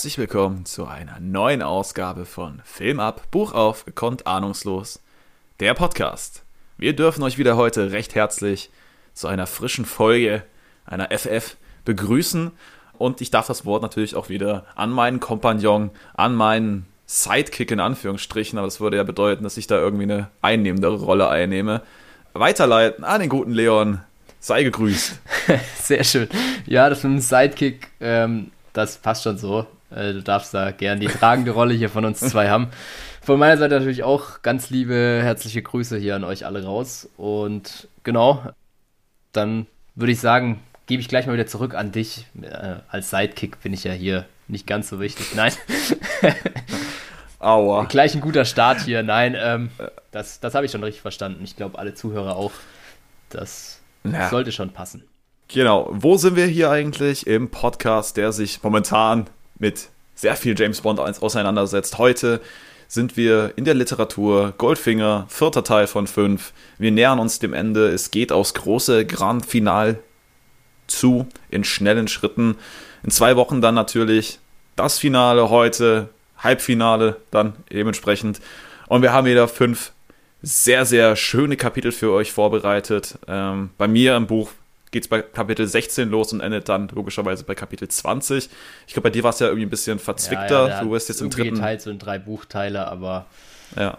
Herzlich willkommen zu einer neuen Ausgabe von Film ab, Buch auf, gekonnt ahnungslos, der Podcast. Wir dürfen euch wieder heute recht herzlich zu einer frischen Folge einer FF begrüßen und ich darf das Wort natürlich auch wieder an meinen Kompagnon, an meinen Sidekick in Anführungsstrichen, aber das würde ja bedeuten, dass ich da irgendwie eine einnehmendere Rolle einnehme, weiterleiten an den guten Leon. Sei gegrüßt. Sehr schön. Ja, das mit dem Sidekick ähm, das passt schon so. Äh, du darfst da gern die tragende Rolle hier von uns zwei haben. Von meiner Seite natürlich auch ganz liebe, herzliche Grüße hier an euch alle raus. Und genau, dann würde ich sagen, gebe ich gleich mal wieder zurück an dich. Äh, als Sidekick bin ich ja hier nicht ganz so wichtig. Nein. Aua. Gleich ein guter Start hier. Nein, ähm, das, das habe ich schon richtig verstanden. Ich glaube, alle Zuhörer auch. Das ja. sollte schon passen. Genau, wo sind wir hier eigentlich im Podcast, der sich momentan mit sehr viel James Bond auseinandersetzt? Heute sind wir in der Literatur, Goldfinger, vierter Teil von fünf. Wir nähern uns dem Ende. Es geht aufs große Grand Final zu, in schnellen Schritten. In zwei Wochen dann natürlich das Finale heute, Halbfinale dann dementsprechend. Und wir haben wieder fünf sehr, sehr schöne Kapitel für euch vorbereitet. Ähm, bei mir im Buch geht es bei Kapitel 16 los und endet dann logischerweise bei Kapitel 20. Ich glaube, bei dir war es ja irgendwie ein bisschen verzwickter. Ja, ja, du wirst jetzt im dritten. geteilt so in drei Buchteile, aber ja.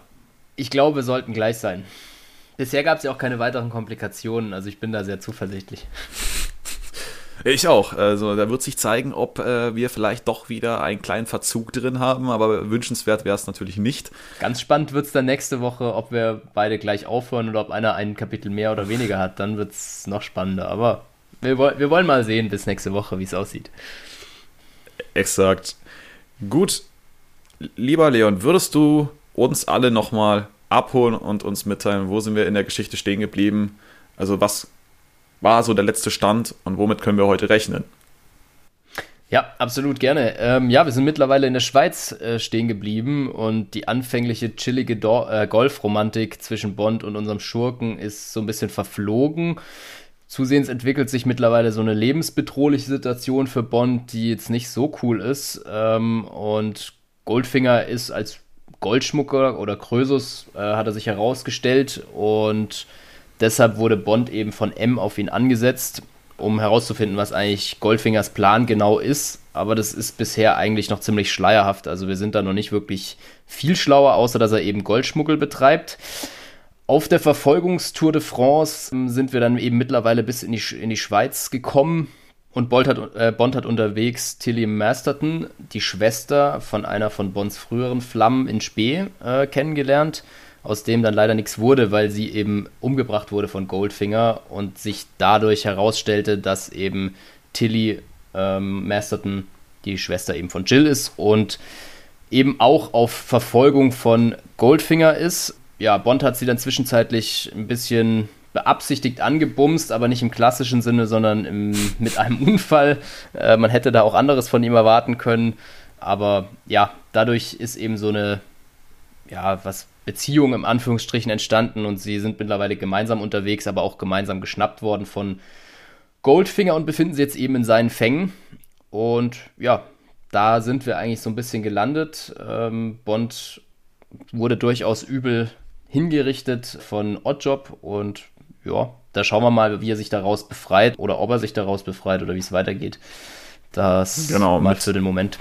ich glaube, wir sollten gleich sein. Bisher gab es ja auch keine weiteren Komplikationen, also ich bin da sehr zuversichtlich. Ich auch. Also da wird sich zeigen, ob äh, wir vielleicht doch wieder einen kleinen Verzug drin haben, aber wünschenswert wäre es natürlich nicht. Ganz spannend wird es dann nächste Woche, ob wir beide gleich aufhören oder ob einer ein Kapitel mehr oder weniger hat. Dann wird es noch spannender. Aber wir, wir wollen mal sehen bis nächste Woche, wie es aussieht. Exakt. Gut. Lieber Leon, würdest du uns alle nochmal abholen und uns mitteilen, wo sind wir in der Geschichte stehen geblieben? Also was war so der letzte Stand und womit können wir heute rechnen? Ja, absolut gerne. Ähm, ja, wir sind mittlerweile in der Schweiz äh, stehen geblieben und die anfängliche chillige Do äh, Golfromantik zwischen Bond und unserem Schurken ist so ein bisschen verflogen. Zusehends entwickelt sich mittlerweile so eine lebensbedrohliche Situation für Bond, die jetzt nicht so cool ist. Ähm, und Goldfinger ist als Goldschmucker oder Krösus äh, hat er sich herausgestellt und Deshalb wurde Bond eben von M auf ihn angesetzt, um herauszufinden, was eigentlich Goldfingers Plan genau ist. Aber das ist bisher eigentlich noch ziemlich schleierhaft. Also wir sind da noch nicht wirklich viel schlauer, außer dass er eben Goldschmuggel betreibt. Auf der Verfolgungstour de France ähm, sind wir dann eben mittlerweile bis in die, in die Schweiz gekommen. Und Bond hat, äh, Bond hat unterwegs Tilly Masterton, die Schwester von einer von Bonds früheren Flammen in Spee, äh, kennengelernt aus dem dann leider nichts wurde, weil sie eben umgebracht wurde von Goldfinger und sich dadurch herausstellte, dass eben Tilly ähm, Masterton die Schwester eben von Jill ist und eben auch auf Verfolgung von Goldfinger ist. Ja, Bond hat sie dann zwischenzeitlich ein bisschen beabsichtigt angebumst, aber nicht im klassischen Sinne, sondern im, mit einem Unfall. Äh, man hätte da auch anderes von ihm erwarten können. Aber ja, dadurch ist eben so eine, ja, was Beziehung im Anführungsstrichen entstanden und sie sind mittlerweile gemeinsam unterwegs, aber auch gemeinsam geschnappt worden von Goldfinger und befinden sich jetzt eben in seinen Fängen. Und ja, da sind wir eigentlich so ein bisschen gelandet. Ähm, Bond wurde durchaus übel hingerichtet von Oddjob und ja, da schauen wir mal, wie er sich daraus befreit oder ob er sich daraus befreit oder wie es weitergeht. Das genau, mal für den Moment.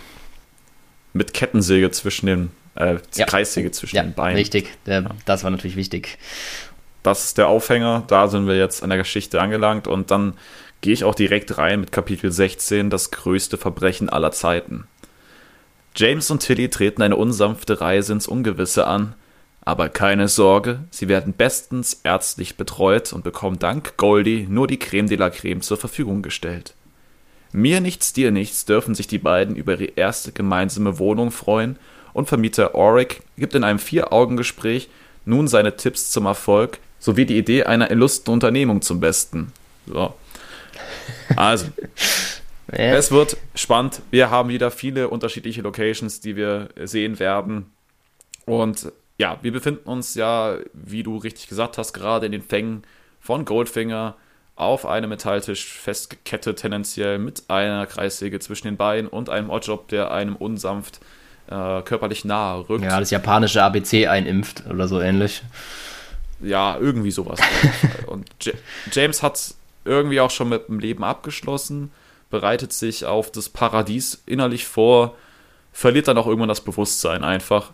Mit Kettensäge zwischen den äh, ja. Kreissäge zwischen ja, den Beinen. Richtig, der, das war natürlich wichtig. Das ist der Aufhänger, da sind wir jetzt an der Geschichte angelangt und dann gehe ich auch direkt rein mit Kapitel 16, das größte Verbrechen aller Zeiten. James und Tilly treten eine unsanfte Reise ins Ungewisse an, aber keine Sorge, sie werden bestens ärztlich betreut und bekommen dank Goldie nur die Creme de la Creme zur Verfügung gestellt. Mir nichts, dir nichts dürfen sich die beiden über ihre erste gemeinsame Wohnung freuen und Vermieter Auric gibt in einem Vier-Augen-Gespräch nun seine Tipps zum Erfolg sowie die Idee einer illustren Unternehmung zum Besten. So. Also, es wird spannend. Wir haben wieder viele unterschiedliche Locations, die wir sehen werden. Und ja, wir befinden uns ja, wie du richtig gesagt hast, gerade in den Fängen von Goldfinger. auf einem Metalltisch festgekettet, tendenziell mit einer Kreissäge zwischen den Beinen und einem Oddjob, der einem unsanft äh, körperlich nahe rückt. Ja, das japanische ABC einimpft oder so ähnlich. Ja, irgendwie sowas. und J James hat irgendwie auch schon mit dem Leben abgeschlossen, bereitet sich auf das Paradies innerlich vor, verliert dann auch irgendwann das Bewusstsein einfach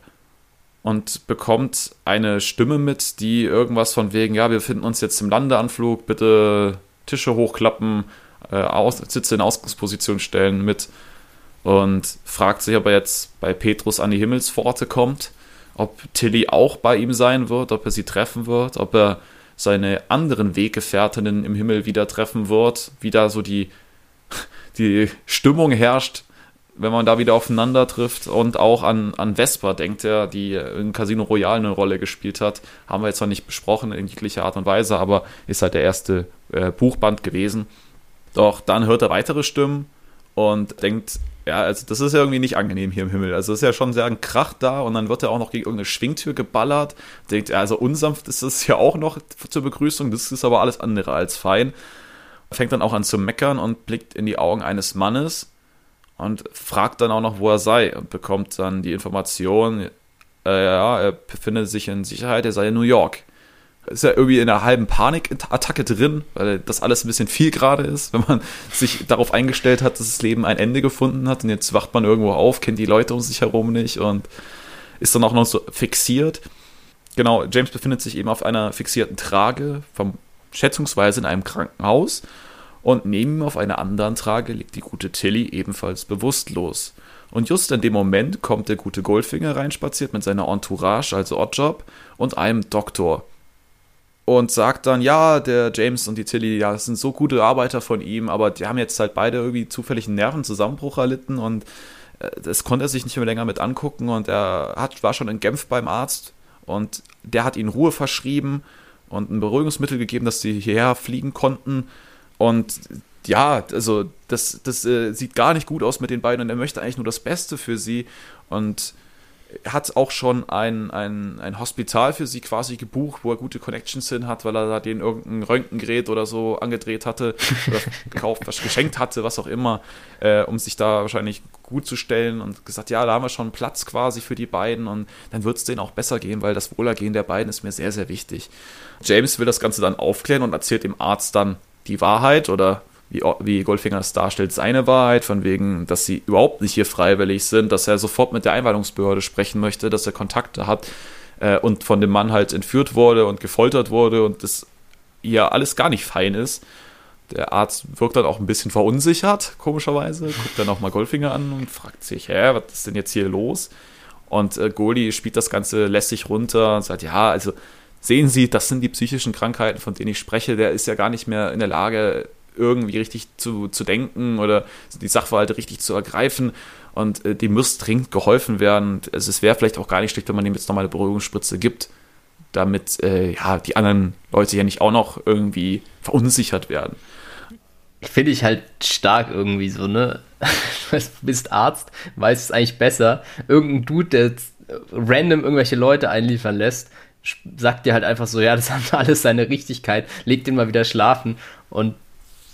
und bekommt eine Stimme mit, die irgendwas von wegen, ja, wir finden uns jetzt im Landeanflug, bitte Tische hochklappen, äh, aus, Sitze in Ausgangsposition stellen mit und fragt sich, ob er jetzt bei Petrus an die Himmelspforte kommt, ob Tilly auch bei ihm sein wird, ob er sie treffen wird, ob er seine anderen Weggefährtinnen im Himmel wieder treffen wird, wie da so die, die Stimmung herrscht, wenn man da wieder aufeinander trifft und auch an, an Vesper denkt er, die in Casino Royale eine Rolle gespielt hat. Haben wir jetzt noch nicht besprochen in jeglicher Art und Weise, aber ist halt der erste äh, Buchband gewesen. Doch dann hört er weitere Stimmen und denkt, ja, also das ist ja irgendwie nicht angenehm hier im Himmel. Also es ist ja schon sehr ein Krach da und dann wird er auch noch gegen irgendeine Schwingtür geballert. Denkt, also unsanft ist es ja auch noch zur Begrüßung, das ist aber alles andere als fein. Fängt dann auch an zu meckern und blickt in die Augen eines Mannes und fragt dann auch noch, wo er sei und bekommt dann die Information, äh, ja, er befindet sich in Sicherheit, er sei in New York. Ist ja irgendwie in einer halben Panikattacke drin, weil das alles ein bisschen viel gerade ist, wenn man sich darauf eingestellt hat, dass das Leben ein Ende gefunden hat und jetzt wacht man irgendwo auf, kennt die Leute um sich herum nicht und ist dann auch noch so fixiert. Genau, James befindet sich eben auf einer fixierten Trage, vom, schätzungsweise in einem Krankenhaus und neben ihm auf einer anderen Trage liegt die gute Tilly ebenfalls bewusstlos. Und just in dem Moment kommt der gute Goldfinger reinspaziert mit seiner Entourage, also Oddjob, und einem Doktor. Und sagt dann, ja, der James und die Tilly, ja, das sind so gute Arbeiter von ihm, aber die haben jetzt halt beide irgendwie zufällig einen Nervenzusammenbruch erlitten und äh, das konnte er sich nicht mehr länger mit angucken und er hat, war schon in Genf beim Arzt und der hat ihnen Ruhe verschrieben und ein Beruhigungsmittel gegeben, dass sie hierher fliegen konnten und ja, also das, das äh, sieht gar nicht gut aus mit den beiden und er möchte eigentlich nur das Beste für sie und hat auch schon ein, ein, ein Hospital für sie quasi gebucht, wo er gute Connections hin hat, weil er da denen irgendein Röntgengerät oder so angedreht hatte oder gekauft, was geschenkt hatte, was auch immer, äh, um sich da wahrscheinlich gut zu stellen und gesagt, ja, da haben wir schon Platz quasi für die beiden und dann wird es denen auch besser gehen, weil das Wohlergehen der beiden ist mir sehr, sehr wichtig. James will das Ganze dann aufklären und erzählt dem Arzt dann, die Wahrheit oder wie, wie Goldfinger es darstellt, seine Wahrheit, von wegen, dass sie überhaupt nicht hier freiwillig sind, dass er sofort mit der Einweihungsbehörde sprechen möchte, dass er Kontakte hat äh, und von dem Mann halt entführt wurde und gefoltert wurde und das ja alles gar nicht fein ist. Der Arzt wirkt dann auch ein bisschen verunsichert, komischerweise, guckt dann auch mal Goldfinger an und fragt sich, hä, was ist denn jetzt hier los? Und äh, Goldie spielt das Ganze lässig runter und sagt, ja, also sehen Sie, das sind die psychischen Krankheiten, von denen ich spreche. Der ist ja gar nicht mehr in der Lage, irgendwie richtig zu, zu denken oder die Sachverhalte richtig zu ergreifen. Und äh, dem muss dringend geholfen werden. Also es wäre vielleicht auch gar nicht schlecht, wenn man ihm jetzt nochmal eine Beruhigungsspritze gibt, damit äh, ja, die anderen Leute ja nicht auch noch irgendwie verunsichert werden. Finde ich halt stark irgendwie so, ne? Du bist Arzt, weißt es eigentlich besser. Irgendein Dude, der random irgendwelche Leute einliefern lässt, sagt dir halt einfach so, ja, das hat alles seine Richtigkeit, leg den mal wieder schlafen und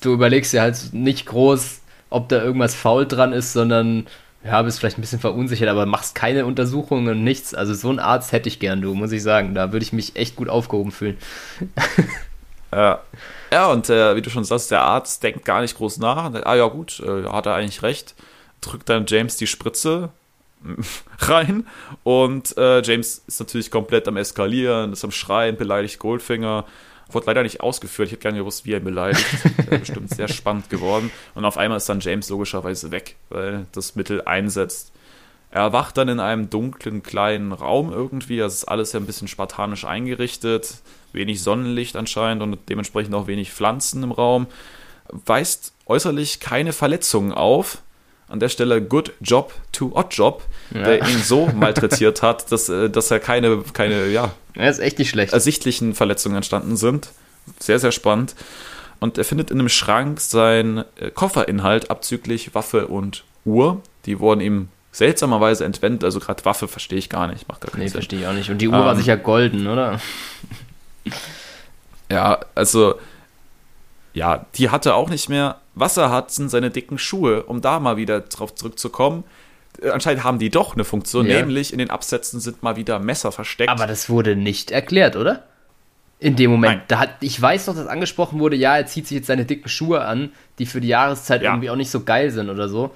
du überlegst dir halt nicht groß, ob da irgendwas faul dran ist, sondern ja, bist vielleicht ein bisschen verunsichert, aber machst keine Untersuchungen und nichts. Also so einen Arzt hätte ich gern, du, muss ich sagen. Da würde ich mich echt gut aufgehoben fühlen. Ja, ja und äh, wie du schon sagst, der Arzt denkt gar nicht groß nach. Ah ja gut, äh, hat er eigentlich recht. Drückt dann James die Spritze rein und äh, James ist natürlich komplett am Eskalieren, ist am Schreien, beleidigt Goldfinger. Wurde leider nicht ausgeführt, ich hätte gerne gewusst, wie er beleidigt. Wäre bestimmt sehr spannend geworden. Und auf einmal ist dann James logischerweise weg, weil das Mittel einsetzt. Er erwacht dann in einem dunklen kleinen Raum irgendwie. Das ist alles ja ein bisschen spartanisch eingerichtet. Wenig Sonnenlicht anscheinend und dementsprechend auch wenig Pflanzen im Raum. Weist äußerlich keine Verletzungen auf an der Stelle Good Job to Odd Job, ja. der ihn so malträtiert hat, dass, äh, dass er keine, keine ja, ja, ist echt nicht schlecht. ersichtlichen Verletzungen entstanden sind. Sehr, sehr spannend. Und er findet in einem Schrank sein äh, Kofferinhalt abzüglich Waffe und Uhr. Die wurden ihm seltsamerweise entwendet. Also gerade Waffe verstehe ich gar nicht. Macht gar keinen nee, verstehe ich auch nicht. Und die Uhr ähm, war sicher golden, oder? ja, also ja, die hatte auch nicht mehr. Was er hat, sind seine dicken Schuhe, um da mal wieder drauf zurückzukommen. Äh, anscheinend haben die doch eine Funktion, ja. nämlich in den Absätzen sind mal wieder Messer versteckt. Aber das wurde nicht erklärt, oder? In dem Moment. Nein. Da hat, ich weiß doch, dass angesprochen wurde, ja, er zieht sich jetzt seine dicken Schuhe an, die für die Jahreszeit ja. irgendwie auch nicht so geil sind oder so.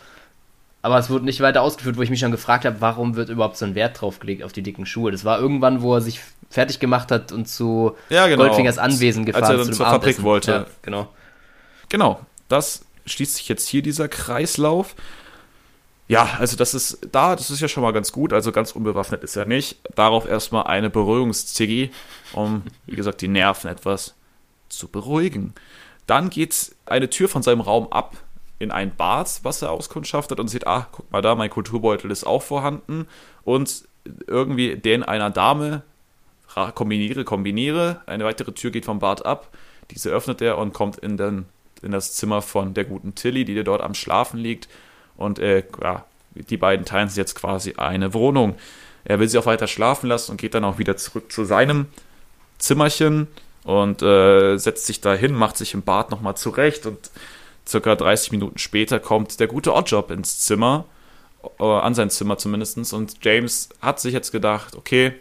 Aber es wurde nicht weiter ausgeführt, wo ich mich schon gefragt habe, warum wird überhaupt so ein Wert drauf gelegt auf die dicken Schuhe. Das war irgendwann, wo er sich fertig gemacht hat und zu ja, genau. Goldfingers Anwesen gefahren Als er dann zur Fabrik wollte. Ja, genau. Genau. Das schließt sich jetzt hier dieser Kreislauf. Ja, also das ist da, das ist ja schon mal ganz gut. Also ganz unbewaffnet ist er nicht. Darauf erstmal eine Beruhigungsziggy, um, wie gesagt, die Nerven etwas zu beruhigen. Dann geht eine Tür von seinem Raum ab in ein Bad, was er auskundschaftet und sieht, ah, guck mal da, mein Kulturbeutel ist auch vorhanden. Und irgendwie den einer Dame kombiniere, kombiniere. Eine weitere Tür geht vom Bad ab. Diese öffnet er und kommt in, den, in das Zimmer von der guten Tilly, die dort am Schlafen liegt. Und äh, ja, die beiden teilen sich jetzt quasi eine Wohnung. Er will sie auch weiter schlafen lassen und geht dann auch wieder zurück zu seinem Zimmerchen und äh, setzt sich da hin, macht sich im Bad nochmal zurecht und circa 30 Minuten später kommt der gute Oddjob ins Zimmer, äh, an sein Zimmer zumindest. Und James hat sich jetzt gedacht, okay,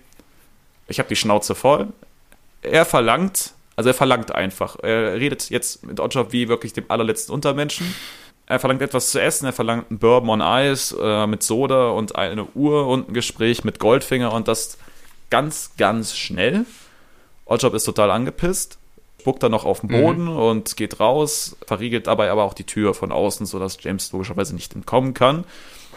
ich habe die Schnauze voll. Er verlangt, also er verlangt einfach. Er redet jetzt mit Oddjob wie wirklich dem allerletzten Untermenschen. Er verlangt etwas zu essen, er verlangt einen Bourbon on Ice äh, mit Soda und eine Uhr und ein Gespräch mit Goldfinger und das ganz, ganz schnell. Oddjob ist total angepisst spuckt dann noch auf den Boden mhm. und geht raus, verriegelt dabei aber auch die Tür von außen, sodass James logischerweise nicht entkommen kann.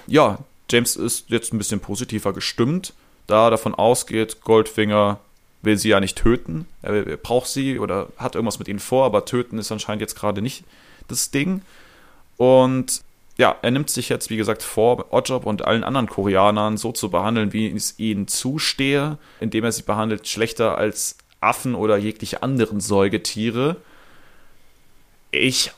Ja, James ist jetzt ein bisschen positiver gestimmt, da er davon ausgeht, Goldfinger will sie ja nicht töten. Er, braucht sie oder hat irgendwas mit ihnen vor, aber töten ist anscheinend jetzt gerade nicht das Ding. Und ja, er nimmt sich jetzt, wie gesagt, vor, Oddjob und allen anderen Koreanern so zu behandeln, wie es ihnen zustehe, indem er sie behandelt schlechter als Affen oder jegliche anderen Säugetiere. Ich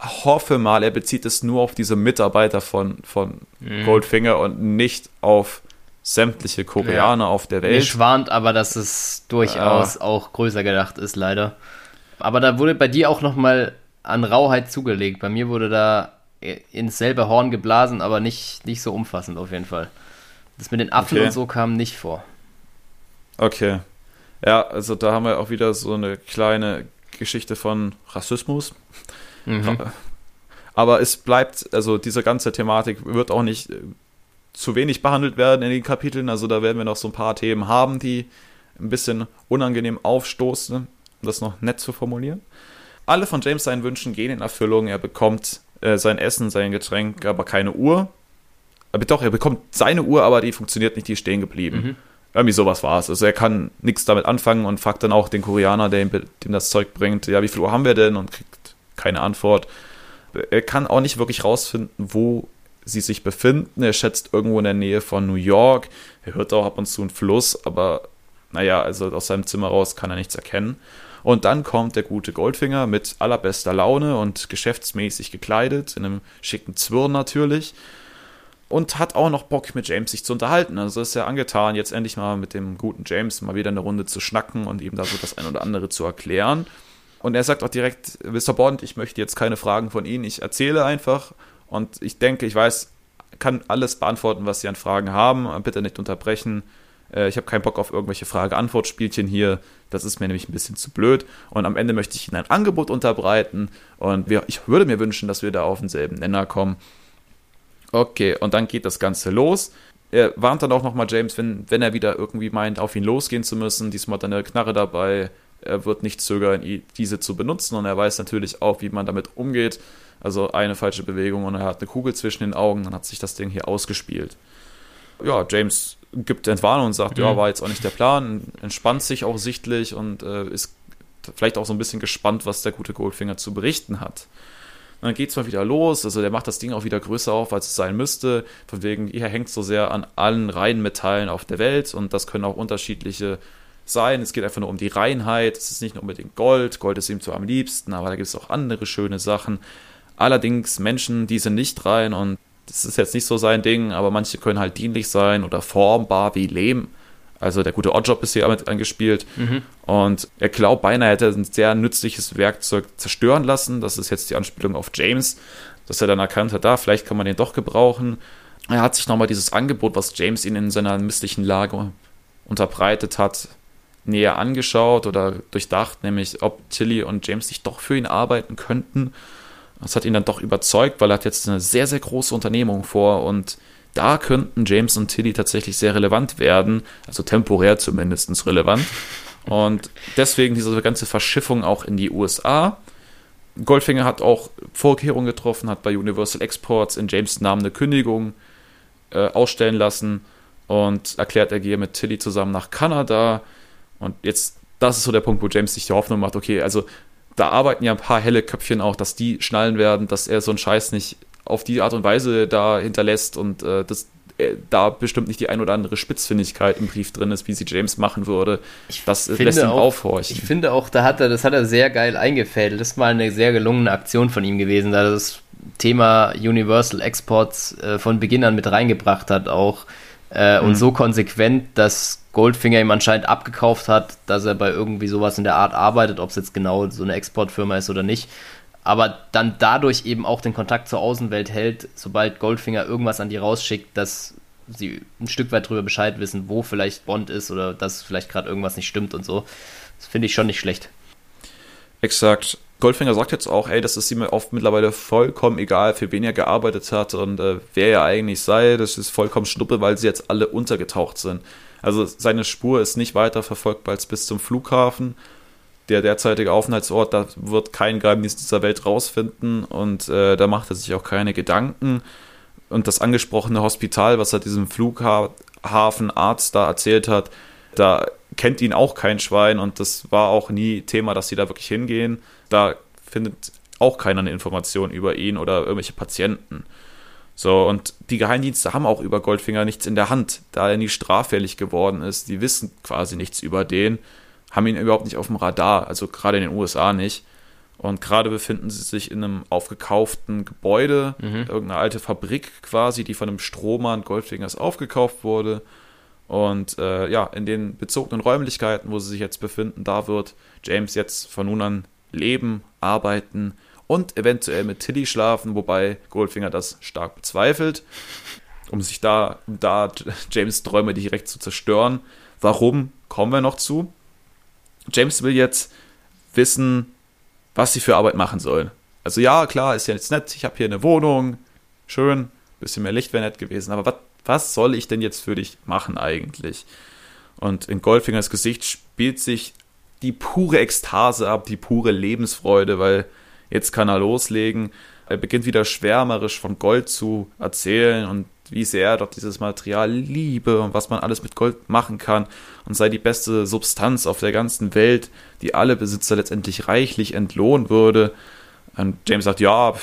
hoffe mal, er bezieht es nur auf diese Mitarbeiter von, von mhm. Goldfinger und nicht auf sämtliche Koreaner ja. auf der Welt. Mir schwant aber, dass es durchaus ja. auch größer gedacht ist, leider. Aber da wurde bei dir auch nochmal an Rauheit zugelegt. Bei mir wurde da ins selbe Horn geblasen, aber nicht, nicht so umfassend auf jeden Fall. Das mit den Affen okay. und so kam nicht vor. Okay. Ja, also da haben wir auch wieder so eine kleine Geschichte von Rassismus. Mhm. Aber es bleibt, also diese ganze Thematik wird auch nicht äh, zu wenig behandelt werden in den Kapiteln. Also da werden wir noch so ein paar Themen haben, die ein bisschen unangenehm aufstoßen, um das noch nett zu formulieren. Alle von James seinen Wünschen gehen in Erfüllung. Er bekommt äh, sein Essen, sein Getränk, aber keine Uhr. Aber doch, er bekommt seine Uhr, aber die funktioniert nicht, die ist stehen geblieben. Mhm. Irgendwie sowas war es. Also er kann nichts damit anfangen und fragt dann auch den Koreaner, der ihm, dem das Zeug bringt, ja, wie viel Uhr haben wir denn? Und kriegt keine Antwort. Er kann auch nicht wirklich rausfinden, wo sie sich befinden. Er schätzt irgendwo in der Nähe von New York. Er hört auch ab und zu einen Fluss, aber naja, also aus seinem Zimmer raus kann er nichts erkennen. Und dann kommt der gute Goldfinger mit allerbester Laune und geschäftsmäßig gekleidet, in einem schicken Zwirn natürlich und hat auch noch Bock, mit James sich zu unterhalten. Also ist er angetan, jetzt endlich mal mit dem guten James mal wieder eine Runde zu schnacken und ihm da so das ein oder andere zu erklären. Und er sagt auch direkt, Mr. Bond, ich möchte jetzt keine Fragen von Ihnen, ich erzähle einfach und ich denke, ich weiß, kann alles beantworten, was Sie an Fragen haben. Bitte nicht unterbrechen. Äh, ich habe keinen Bock auf irgendwelche Frage-Antwort-Spielchen hier. Das ist mir nämlich ein bisschen zu blöd. Und am Ende möchte ich Ihnen ein Angebot unterbreiten. Und ich würde mir wünschen, dass wir da auf denselben Nenner kommen. Okay, und dann geht das Ganze los. Er warnt dann auch nochmal James, wenn, wenn er wieder irgendwie meint, auf ihn losgehen zu müssen. Diesmal hat er eine Knarre dabei. Er wird nicht zögern, diese zu benutzen und er weiß natürlich auch, wie man damit umgeht. Also eine falsche Bewegung und er hat eine Kugel zwischen den Augen, dann hat sich das Ding hier ausgespielt. Ja, James gibt Entwarnung und sagt, mhm. ja, war jetzt auch nicht der Plan, entspannt sich auch sichtlich und äh, ist vielleicht auch so ein bisschen gespannt, was der gute Goldfinger zu berichten hat. Dann geht es mal wieder los. Also der macht das Ding auch wieder größer auf, als es sein müsste. Von wegen, ihr hängt so sehr an allen Reihenmetallen auf der Welt und das können auch unterschiedliche sein. Es geht einfach nur um die Reinheit. Es ist nicht nur unbedingt Gold. Gold ist ihm zwar am liebsten, aber da gibt es auch andere schöne Sachen. Allerdings Menschen, die sind nicht rein und das ist jetzt nicht so sein Ding, aber manche können halt dienlich sein oder formbar wie Lehm. Also der gute Oddjob ist hier mit angespielt. Mhm. Und er glaubt beinahe, hätte ein sehr nützliches Werkzeug zerstören lassen. Das ist jetzt die Anspielung auf James, dass er dann erkannt hat, da, vielleicht kann man den doch gebrauchen. Er hat sich nochmal dieses Angebot, was James ihn in seiner misslichen Lage unterbreitet hat, näher angeschaut oder durchdacht, nämlich ob Tilly und James sich doch für ihn arbeiten könnten. Das hat ihn dann doch überzeugt, weil er hat jetzt eine sehr, sehr große Unternehmung vor und da könnten James und Tilly tatsächlich sehr relevant werden, also temporär zumindest relevant. Und deswegen diese ganze Verschiffung auch in die USA. Goldfinger hat auch Vorkehrungen getroffen, hat bei Universal Exports in James Namen eine Kündigung äh, ausstellen lassen und erklärt, er gehe mit Tilly zusammen nach Kanada. Und jetzt, das ist so der Punkt, wo James sich die Hoffnung macht, okay, also da arbeiten ja ein paar helle Köpfchen auch, dass die schnallen werden, dass er so einen Scheiß nicht auf die Art und Weise da hinterlässt und äh, dass äh, da bestimmt nicht die ein oder andere Spitzfindigkeit im Brief drin ist, wie sie James machen würde. Das ich lässt ihn auch, aufhorchen. Ich finde auch, da hat er, das hat er sehr geil eingefädelt. Das ist mal eine sehr gelungene Aktion von ihm gewesen, da das Thema Universal Exports äh, von Beginn an mit reingebracht hat auch. Äh, mhm. Und so konsequent, dass Goldfinger ihm anscheinend abgekauft hat, dass er bei irgendwie sowas in der Art arbeitet, ob es jetzt genau so eine Exportfirma ist oder nicht. Aber dann dadurch eben auch den Kontakt zur Außenwelt hält, sobald Goldfinger irgendwas an die rausschickt, dass sie ein Stück weit drüber Bescheid wissen, wo vielleicht Bond ist oder dass vielleicht gerade irgendwas nicht stimmt und so. Das finde ich schon nicht schlecht. Exakt. Goldfinger sagt jetzt auch, ey, das ist ihm oft mittlerweile vollkommen egal, für wen er gearbeitet hat und äh, wer er eigentlich sei. Das ist vollkommen schnuppe, weil sie jetzt alle untergetaucht sind. Also seine Spur ist nicht weiter verfolgbar als bis zum Flughafen. Der derzeitige Aufenthaltsort, da wird kein Geheimnis dieser Welt rausfinden und äh, da macht er sich auch keine Gedanken. Und das angesprochene Hospital, was er diesem Flughafenarzt da erzählt hat, da kennt ihn auch kein Schwein und das war auch nie Thema, dass sie da wirklich hingehen. Da findet auch keiner eine Information über ihn oder irgendwelche Patienten. So, und die Geheimdienste haben auch über Goldfinger nichts in der Hand, da er nie straffällig geworden ist. Die wissen quasi nichts über den, haben ihn überhaupt nicht auf dem Radar, also gerade in den USA nicht. Und gerade befinden sie sich in einem aufgekauften Gebäude, mhm. irgendeine alte Fabrik quasi, die von einem Strohmann Goldfingers aufgekauft wurde. Und äh, ja, in den bezogenen Räumlichkeiten, wo sie sich jetzt befinden, da wird James jetzt von nun an leben, arbeiten und eventuell mit Tilly schlafen, wobei Goldfinger das stark bezweifelt, um sich da, um da James Träume direkt zu zerstören. Warum kommen wir noch zu? James will jetzt wissen, was sie für Arbeit machen sollen. Also ja, klar, ist ja jetzt nett, ich habe hier eine Wohnung, schön, bisschen mehr Licht wäre nett gewesen, aber was, was soll ich denn jetzt für dich machen eigentlich? Und in Goldfingers Gesicht spielt sich die pure Ekstase ab, die pure Lebensfreude, weil Jetzt kann er loslegen. Er beginnt wieder schwärmerisch von Gold zu erzählen und wie sehr er doch dieses Material liebe und was man alles mit Gold machen kann und sei die beste Substanz auf der ganzen Welt, die alle Besitzer letztendlich reichlich entlohnen würde. Und James sagt, ja,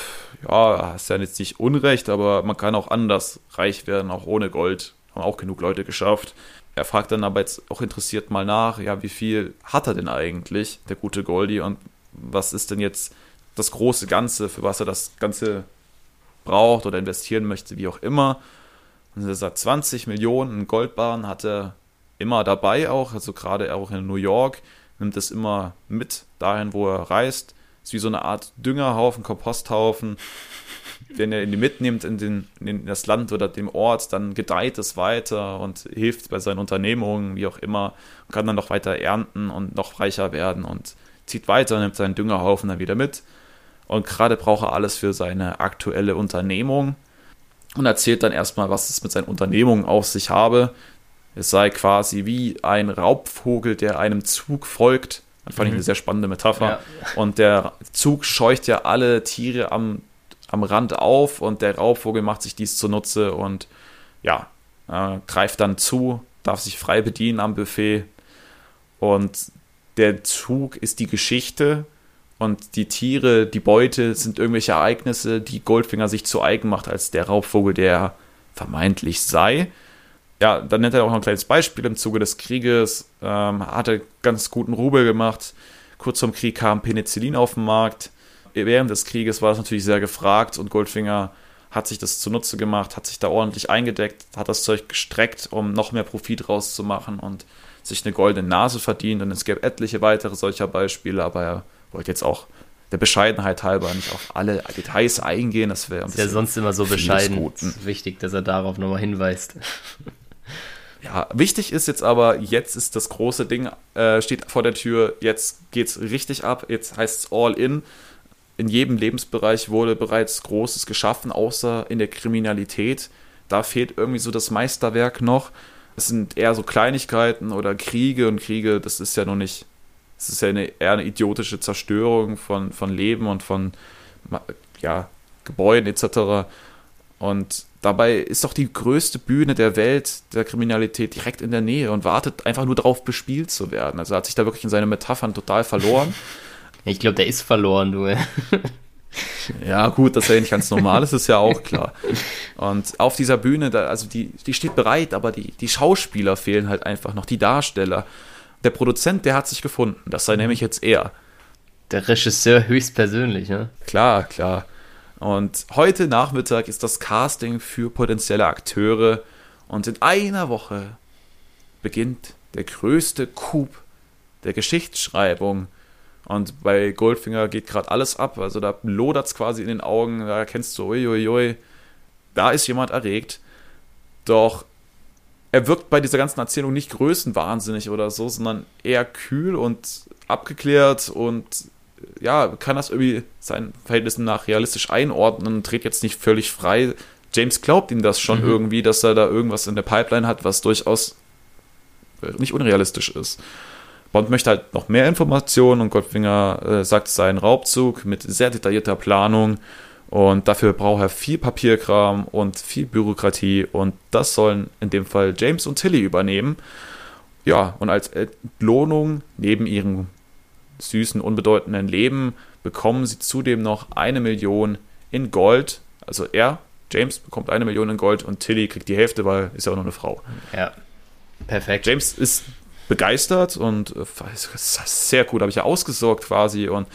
ja, hast ja jetzt nicht Unrecht, aber man kann auch anders reich werden, auch ohne Gold. Haben auch genug Leute geschafft. Er fragt dann aber jetzt auch interessiert mal nach, ja, wie viel hat er denn eigentlich, der gute Goldie, und was ist denn jetzt das große Ganze, für was er das Ganze braucht oder investieren möchte, wie auch immer. Und er sagt, 20 Millionen Goldbarren hat er immer dabei auch, also gerade auch in New York, nimmt es immer mit dahin, wo er reist. Ist wie so eine Art Düngerhaufen, Komposthaufen. Wenn er ihn mitnimmt in, den, in das Land oder dem Ort, dann gedeiht es weiter und hilft bei seinen Unternehmungen, wie auch immer, und kann dann noch weiter ernten und noch reicher werden und zieht weiter, nimmt seinen Düngerhaufen dann wieder mit und gerade braucht er alles für seine aktuelle Unternehmung und erzählt dann erstmal, was es mit seinen Unternehmungen auf sich habe. Es sei quasi wie ein Raubvogel, der einem Zug folgt. Das fand mhm. ich eine sehr spannende Metapher. Ja. Und der Zug scheucht ja alle Tiere am, am Rand auf und der Raubvogel macht sich dies zunutze und ja, äh, greift dann zu, darf sich frei bedienen am Buffet. Und der Zug ist die Geschichte und die Tiere, die Beute sind irgendwelche Ereignisse, die Goldfinger sich zu eigen macht als der Raubvogel, der vermeintlich sei. Ja, dann nennt er auch noch ein kleines Beispiel im Zuge des Krieges. Ähm, hatte ganz guten Rubel gemacht. Kurz zum Krieg kam Penicillin auf den Markt. Während des Krieges war es natürlich sehr gefragt und Goldfinger hat sich das zunutze gemacht, hat sich da ordentlich eingedeckt, hat das Zeug gestreckt, um noch mehr Profit rauszumachen und sich eine goldene Nase verdient. Und es gäbe etliche weitere solcher Beispiele, aber er wollte jetzt auch der Bescheidenheit halber nicht auf alle Details eingehen. Das wäre ist ja sonst immer so bescheiden. Es ist wichtig, dass er darauf nochmal hinweist. Ja, wichtig ist jetzt aber, jetzt ist das große Ding, äh, steht vor der Tür, jetzt geht's richtig ab, jetzt heißt es all in. In jedem Lebensbereich wurde bereits Großes geschaffen, außer in der Kriminalität. Da fehlt irgendwie so das Meisterwerk noch. Es sind eher so Kleinigkeiten oder Kriege und Kriege, das ist ja noch nicht, es ist ja eine, eher eine idiotische Zerstörung von, von Leben und von ja, Gebäuden etc. Und dabei ist doch die größte Bühne der Welt der Kriminalität direkt in der Nähe und wartet einfach nur darauf, bespielt zu werden. Also er hat sich da wirklich in seine Metaphern total verloren. Ich glaube, der ist verloren, du. ja, gut, dass er nicht ganz normal ist, ist ja auch klar. Und auf dieser Bühne, da, also die, die steht bereit, aber die, die Schauspieler fehlen halt einfach noch, die Darsteller. Der Produzent, der hat sich gefunden. Das sei mhm. nämlich jetzt er. Der Regisseur höchstpersönlich, ne? Klar, klar. Und heute Nachmittag ist das Casting für potenzielle Akteure und in einer Woche beginnt der größte Coup der Geschichtsschreibung. Und bei Goldfinger geht gerade alles ab. Also da lodert es quasi in den Augen. Da erkennst du, uiuiui, da ist jemand erregt. Doch er wirkt bei dieser ganzen Erzählung nicht größenwahnsinnig oder so, sondern eher kühl und abgeklärt und ja, kann das irgendwie seinen Verhältnissen nach realistisch einordnen und dreht jetzt nicht völlig frei. James glaubt ihm das schon mhm. irgendwie, dass er da irgendwas in der Pipeline hat, was durchaus nicht unrealistisch ist. Bond möchte halt noch mehr Informationen und Goldfinger äh, sagt, es sei ein Raubzug mit sehr detaillierter Planung und dafür braucht er viel Papierkram und viel Bürokratie und das sollen in dem Fall James und Tilly übernehmen. Ja, und als Entlohnung neben ihrem süßen, unbedeutenden Leben bekommen sie zudem noch eine Million in Gold. Also er, James, bekommt eine Million in Gold und Tilly kriegt die Hälfte, weil ist ja auch noch eine Frau. Ja, perfekt. James ist begeistert und äh, sehr gut, habe ich ja ausgesorgt quasi. Und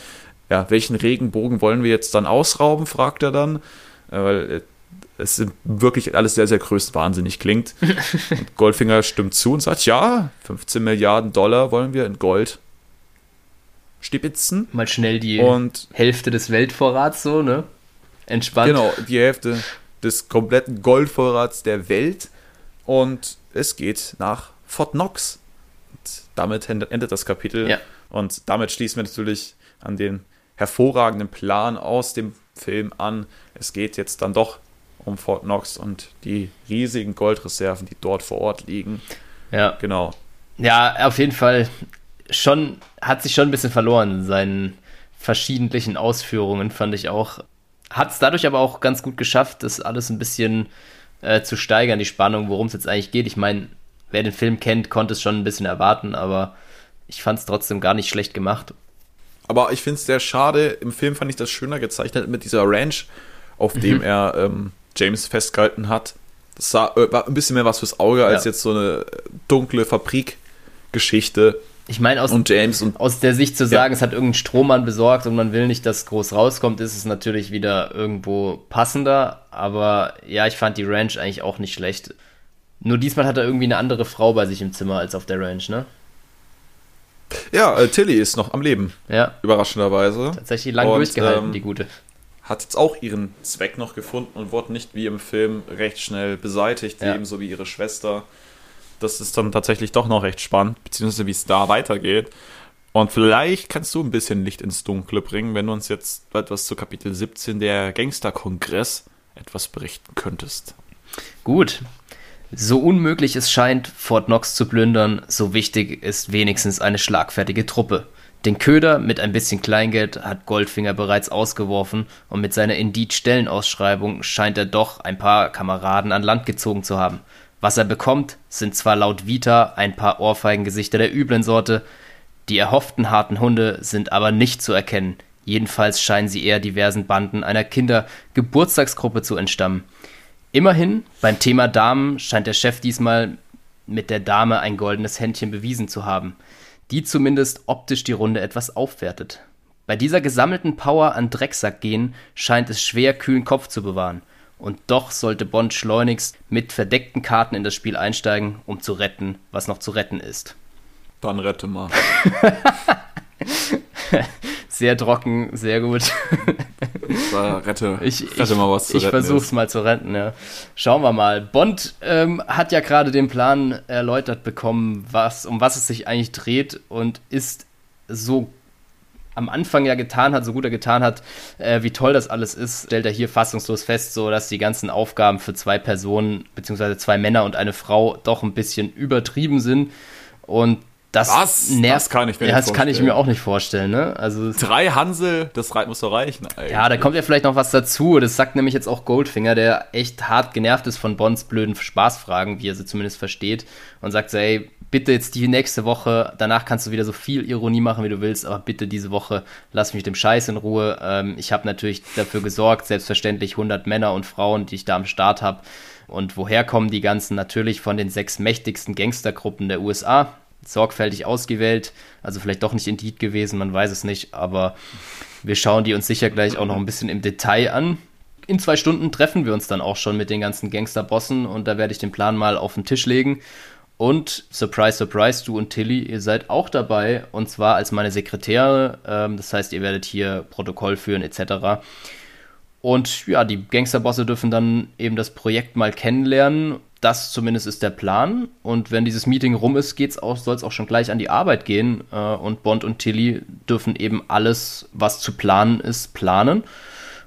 ja, welchen Regenbogen wollen wir jetzt dann ausrauben, fragt er dann. Äh, weil äh, es wirklich alles sehr, sehr größtwahnsinnig klingt. und Goldfinger stimmt zu und sagt, ja, 15 Milliarden Dollar wollen wir in Gold stibitzen. Mal schnell die und Hälfte des Weltvorrats so, ne? Entspannt. Genau, die Hälfte des kompletten Goldvorrats der Welt. Und es geht nach Fort Knox. Und damit endet das Kapitel. Ja. Und damit schließen wir natürlich an den hervorragenden Plan aus dem Film an. Es geht jetzt dann doch um Fort Knox und die riesigen Goldreserven, die dort vor Ort liegen. Ja. Genau. Ja, auf jeden Fall schon, hat sich schon ein bisschen verloren in seinen verschiedentlichen Ausführungen, fand ich auch. Hat es dadurch aber auch ganz gut geschafft, das alles ein bisschen äh, zu steigern, die Spannung, worum es jetzt eigentlich geht. Ich meine, wer den Film kennt, konnte es schon ein bisschen erwarten, aber ich fand es trotzdem gar nicht schlecht gemacht. Aber ich finde es sehr schade. Im Film fand ich das schöner gezeichnet mit dieser Ranch, auf dem mhm. er ähm, James festgehalten hat. Das sah, äh, war ein bisschen mehr was fürs Auge als ja. jetzt so eine dunkle Fabrikgeschichte. Ich meine, aus, aus der Sicht zu sagen, ja. es hat irgendein Strohmann besorgt und man will nicht, dass groß rauskommt, ist es natürlich wieder irgendwo passender. Aber ja, ich fand die Ranch eigentlich auch nicht schlecht. Nur diesmal hat er irgendwie eine andere Frau bei sich im Zimmer als auf der Ranch, ne? Ja, äh, Tilly ist noch am Leben. Ja. Überraschenderweise. Tatsächlich lang und, durchgehalten, ähm, die gute. Hat jetzt auch ihren Zweck noch gefunden und wurde nicht wie im Film recht schnell beseitigt, ja. ebenso wie ihre Schwester das ist dann tatsächlich doch noch recht spannend, beziehungsweise wie es da weitergeht. Und vielleicht kannst du ein bisschen Licht ins Dunkle bringen, wenn du uns jetzt etwas zu Kapitel 17 der Gangsterkongress etwas berichten könntest. Gut. So unmöglich es scheint, Fort Knox zu plündern, so wichtig ist wenigstens eine schlagfertige Truppe. Den Köder mit ein bisschen Kleingeld hat Goldfinger bereits ausgeworfen und mit seiner Indeed-Stellenausschreibung scheint er doch ein paar Kameraden an Land gezogen zu haben. Was er bekommt, sind zwar laut Vita ein paar Ohrfeigengesichter der üblen Sorte, die erhofften harten Hunde sind aber nicht zu erkennen. Jedenfalls scheinen sie eher diversen Banden einer Kindergeburtstagsgruppe zu entstammen. Immerhin, beim Thema Damen scheint der Chef diesmal mit der Dame ein goldenes Händchen bewiesen zu haben, die zumindest optisch die Runde etwas aufwertet. Bei dieser gesammelten Power an Drecksack gehen scheint es schwer, kühlen Kopf zu bewahren. Und doch sollte Bond schleunigst mit verdeckten Karten in das Spiel einsteigen, um zu retten, was noch zu retten ist. Dann rette mal. sehr trocken, sehr gut. rette, ich, rette mal was zu Ich versuch's mal zu retten, ja. Schauen wir mal. Bond ähm, hat ja gerade den Plan erläutert bekommen, was, um was es sich eigentlich dreht und ist so am Anfang ja getan hat, so gut er getan hat, äh, wie toll das alles ist, stellt er hier fassungslos fest, so dass die ganzen Aufgaben für zwei Personen, beziehungsweise zwei Männer und eine Frau, doch ein bisschen übertrieben sind. Und das, Was? nervt. Das kann ich mir, ja, das kann ich mir auch nicht vorstellen. Ne? Also, Drei Hansel, das muss doch reichen. Eigentlich. Ja, da kommt ja vielleicht noch was dazu. Das sagt nämlich jetzt auch Goldfinger, der echt hart genervt ist von Bonds blöden Spaßfragen, wie er sie zumindest versteht. Und sagt so, ey, bitte jetzt die nächste Woche, danach kannst du wieder so viel Ironie machen, wie du willst, aber bitte diese Woche lass mich dem Scheiß in Ruhe. Ähm, ich habe natürlich dafür gesorgt, selbstverständlich 100 Männer und Frauen, die ich da am Start habe. Und woher kommen die ganzen? Natürlich von den sechs mächtigsten Gangstergruppen der USA sorgfältig ausgewählt. Also vielleicht doch nicht Indeed gewesen, man weiß es nicht, aber wir schauen die uns sicher gleich auch noch ein bisschen im Detail an. In zwei Stunden treffen wir uns dann auch schon mit den ganzen Gangsterbossen und da werde ich den Plan mal auf den Tisch legen. Und surprise, surprise, du und Tilly, ihr seid auch dabei und zwar als meine Sekretäre. Ähm, das heißt, ihr werdet hier Protokoll führen etc. Und ja, die Gangsterbosse dürfen dann eben das Projekt mal kennenlernen das zumindest ist der Plan. Und wenn dieses Meeting rum ist, soll es auch schon gleich an die Arbeit gehen. Äh, und Bond und Tilly dürfen eben alles, was zu planen ist, planen.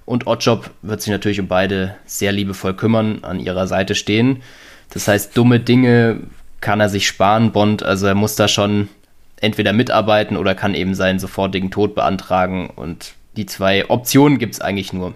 Und Oddjob wird sich natürlich um beide sehr liebevoll kümmern, an ihrer Seite stehen. Das heißt, dumme Dinge kann er sich sparen, Bond. Also er muss da schon entweder mitarbeiten oder kann eben seinen sofortigen Tod beantragen. Und die zwei Optionen gibt es eigentlich nur.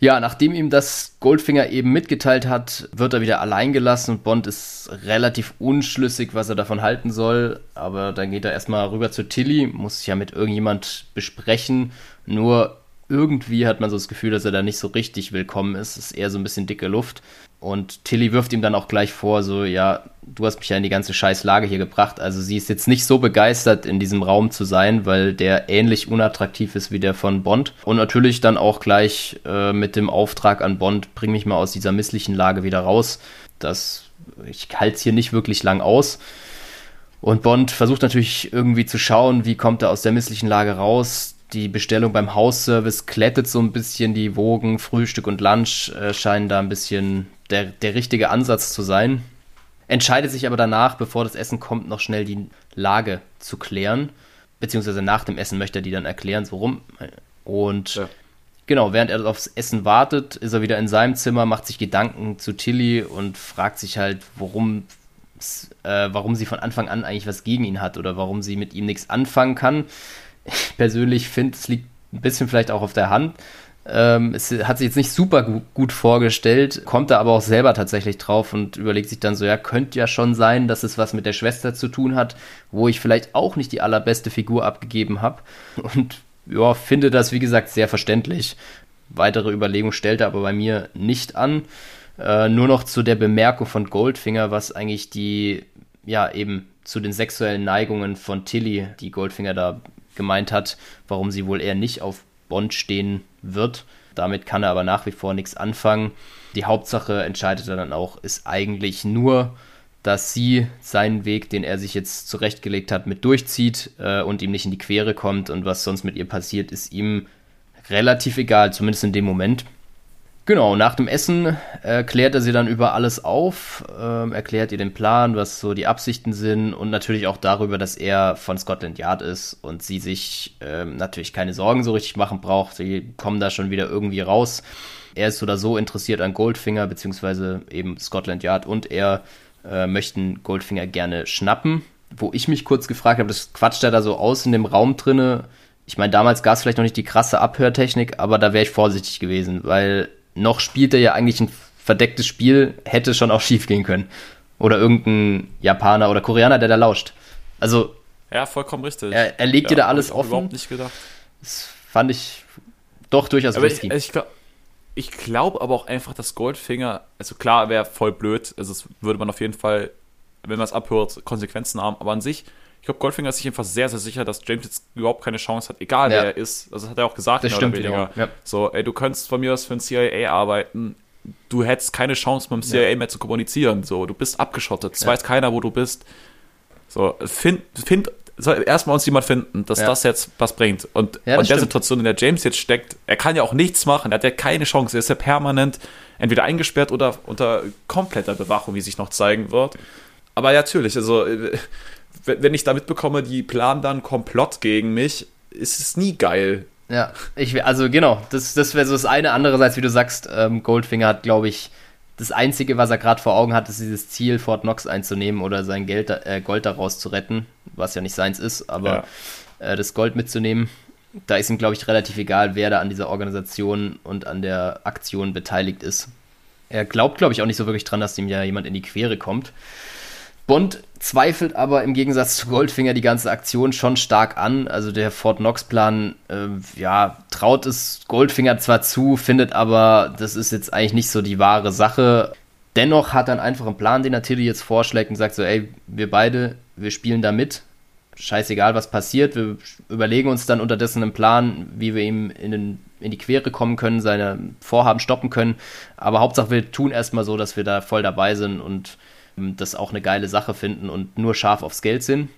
Ja, nachdem ihm das Goldfinger eben mitgeteilt hat, wird er wieder allein gelassen und Bond ist relativ unschlüssig, was er davon halten soll. Aber dann geht er erstmal rüber zu Tilly, muss sich ja mit irgendjemand besprechen. Nur irgendwie hat man so das Gefühl, dass er da nicht so richtig willkommen ist. Es ist eher so ein bisschen dicke Luft. Und Tilly wirft ihm dann auch gleich vor, so, ja, du hast mich ja in die ganze scheiß Lage hier gebracht. Also sie ist jetzt nicht so begeistert, in diesem Raum zu sein, weil der ähnlich unattraktiv ist wie der von Bond. Und natürlich dann auch gleich äh, mit dem Auftrag an Bond, bring mich mal aus dieser misslichen Lage wieder raus. Das, ich halte es hier nicht wirklich lang aus. Und Bond versucht natürlich irgendwie zu schauen, wie kommt er aus der misslichen Lage raus die Bestellung beim Hausservice klettet so ein bisschen, die Wogen, Frühstück und Lunch äh, scheinen da ein bisschen der, der richtige Ansatz zu sein. Entscheidet sich aber danach, bevor das Essen kommt, noch schnell die Lage zu klären. Beziehungsweise nach dem Essen möchte er die dann erklären, so rum. Und ja. genau, während er aufs Essen wartet, ist er wieder in seinem Zimmer, macht sich Gedanken zu Tilly und fragt sich halt, warum, äh, warum sie von Anfang an eigentlich was gegen ihn hat oder warum sie mit ihm nichts anfangen kann ich persönlich finde, es liegt ein bisschen vielleicht auch auf der Hand. Ähm, es hat sich jetzt nicht super gut vorgestellt, kommt da aber auch selber tatsächlich drauf und überlegt sich dann so, ja, könnte ja schon sein, dass es was mit der Schwester zu tun hat, wo ich vielleicht auch nicht die allerbeste Figur abgegeben habe. Und ja, finde das, wie gesagt, sehr verständlich. Weitere Überlegungen stellte aber bei mir nicht an. Äh, nur noch zu der Bemerkung von Goldfinger, was eigentlich die, ja, eben zu den sexuellen Neigungen von Tilly, die Goldfinger da gemeint hat, warum sie wohl eher nicht auf Bond stehen wird. Damit kann er aber nach wie vor nichts anfangen. Die Hauptsache, entscheidet er dann auch, ist eigentlich nur, dass sie seinen Weg, den er sich jetzt zurechtgelegt hat, mit durchzieht äh, und ihm nicht in die Quere kommt. Und was sonst mit ihr passiert, ist ihm relativ egal, zumindest in dem Moment. Genau, nach dem Essen äh, klärt er sie dann über alles auf, ähm, erklärt ihr den Plan, was so die Absichten sind und natürlich auch darüber, dass er von Scotland Yard ist und sie sich ähm, natürlich keine Sorgen so richtig machen braucht. Sie kommen da schon wieder irgendwie raus. Er ist oder so interessiert an Goldfinger, beziehungsweise eben Scotland Yard und er äh, möchten Goldfinger gerne schnappen. Wo ich mich kurz gefragt habe, das quatscht er da so aus in dem Raum drinne. Ich meine, damals gab es vielleicht noch nicht die krasse Abhörtechnik, aber da wäre ich vorsichtig gewesen, weil noch spielt er ja eigentlich ein verdecktes Spiel, hätte schon auch schief gehen können. Oder irgendein Japaner oder Koreaner, der da lauscht. Also. Ja, vollkommen richtig. Er, er legt ja, dir da alles offen. überhaupt nicht gedacht. Das fand ich doch durchaus aber risky. Ich, ich glaube ich glaub aber auch einfach, dass Goldfinger, also klar, wäre voll blöd. Also, es würde man auf jeden Fall, wenn man es abhört, Konsequenzen haben. Aber an sich, ich glaube, Goldfinger ist sich einfach sehr, sehr sicher, dass James jetzt überhaupt keine Chance hat, egal ja. wer er ist. Also das hat er auch gesagt, das stimmt, weniger. Ja. So, ey, du könntest von mir aus für ein CIA arbeiten. du hättest keine Chance mit dem CIA ja. mehr zu kommunizieren. So, du bist abgeschottet. Es weiß keiner, wo du bist. So, find, find soll erstmal uns jemand finden, dass das jetzt was bringt. Und ja, in der. Situation, in der James jetzt steckt, er kann ja auch nichts machen, er hat ja keine Chance, er ist ja permanent entweder eingesperrt oder unter kompletter Bewachung, wie sich noch zeigen wird. Aber ja, natürlich, also wenn ich da mitbekomme, die planen dann Komplott gegen mich, ist es nie geil. Ja, ich, also genau, das, das wäre so das eine. Andererseits, wie du sagst, ähm, Goldfinger hat, glaube ich, das Einzige, was er gerade vor Augen hat, ist dieses Ziel, Fort Knox einzunehmen oder sein Geld, äh, Gold daraus zu retten, was ja nicht seins ist, aber ja. äh, das Gold mitzunehmen. Da ist ihm, glaube ich, relativ egal, wer da an dieser Organisation und an der Aktion beteiligt ist. Er glaubt, glaube ich, auch nicht so wirklich dran, dass ihm ja jemand in die Quere kommt. Bond zweifelt aber im Gegensatz zu Goldfinger die ganze Aktion schon stark an. Also der Fort Knox-Plan, äh, ja, traut es Goldfinger zwar zu, findet aber, das ist jetzt eigentlich nicht so die wahre Sache. Dennoch hat er einen einfachen Plan, den er Tilly jetzt vorschlägt und sagt so, ey, wir beide, wir spielen da mit. Scheißegal, was passiert. Wir überlegen uns dann unterdessen einen Plan, wie wir ihm in, den, in die Quere kommen können, seine Vorhaben stoppen können. Aber Hauptsache, wir tun erstmal so, dass wir da voll dabei sind und das auch eine geile Sache finden und nur scharf aufs Geld sind.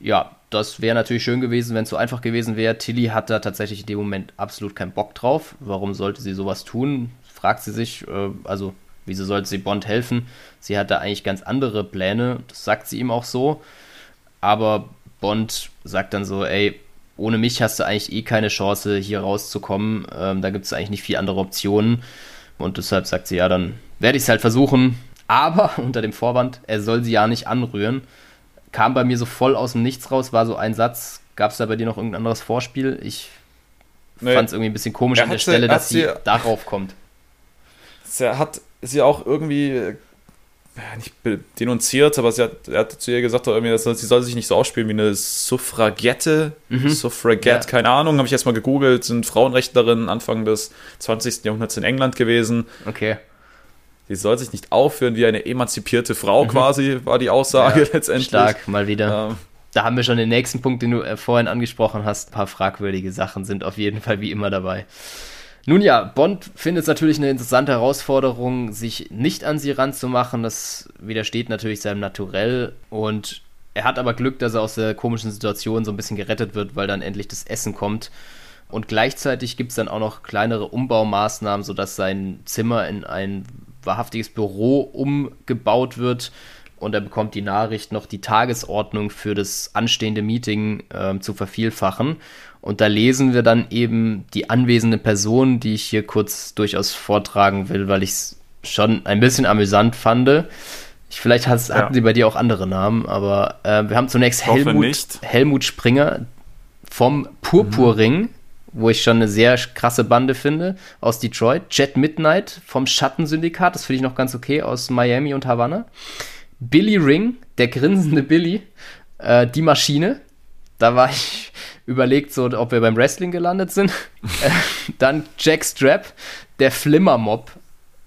Ja, das wäre natürlich schön gewesen, wenn es so einfach gewesen wäre. Tilly hat da tatsächlich in dem Moment absolut keinen Bock drauf. Warum sollte sie sowas tun? Fragt sie sich. Äh, also, wieso sollte sie Bond helfen? Sie hat da eigentlich ganz andere Pläne. Das sagt sie ihm auch so. Aber Bond sagt dann so: Ey, ohne mich hast du eigentlich eh keine Chance, hier rauszukommen. Ähm, da gibt es eigentlich nicht viele andere Optionen. Und deshalb sagt sie: Ja, dann werde ich es halt versuchen aber unter dem Vorwand, er soll sie ja nicht anrühren. Kam bei mir so voll aus dem Nichts raus, war so ein Satz. Gab es da bei dir noch irgendein anderes Vorspiel? Ich nee. fand es irgendwie ein bisschen komisch an der Stelle, dass sie darauf kommt. Er hat sie auch irgendwie nicht denunziert, aber hat, er hat zu ihr gesagt, dass sie soll sich nicht so ausspielen wie eine Suffragette, mhm. Suffragette, ja. keine Ahnung, habe ich erstmal gegoogelt, sind Frauenrechtlerinnen Anfang des 20. Jahrhunderts in England gewesen. Okay sie soll sich nicht aufführen wie eine emanzipierte Frau mhm. quasi, war die Aussage ja, letztendlich. Stark, mal wieder. Ähm, da haben wir schon den nächsten Punkt, den du äh, vorhin angesprochen hast. Ein paar fragwürdige Sachen sind auf jeden Fall wie immer dabei. Nun ja, Bond findet es natürlich eine interessante Herausforderung, sich nicht an sie ranzumachen. Das widersteht natürlich seinem Naturell und er hat aber Glück, dass er aus der komischen Situation so ein bisschen gerettet wird, weil dann endlich das Essen kommt. Und gleichzeitig gibt es dann auch noch kleinere Umbaumaßnahmen, sodass sein Zimmer in ein wahrhaftiges Büro umgebaut wird und er bekommt die Nachricht, noch die Tagesordnung für das anstehende Meeting äh, zu vervielfachen. Und da lesen wir dann eben die anwesende Person, die ich hier kurz durchaus vortragen will, weil ich es schon ein bisschen amüsant fand. Ich, vielleicht has, ja. hatten sie bei dir auch andere Namen, aber äh, wir haben zunächst Helmut, Helmut Springer vom Purpurring. Mhm wo ich schon eine sehr krasse Bande finde, aus Detroit. Jet Midnight vom Schattensyndikat, das finde ich noch ganz okay, aus Miami und Havanna. Billy Ring, der grinsende Billy, äh, die Maschine. Da war ich überlegt, so, ob wir beim Wrestling gelandet sind. Äh, dann Jack Strap, der Flimmermob.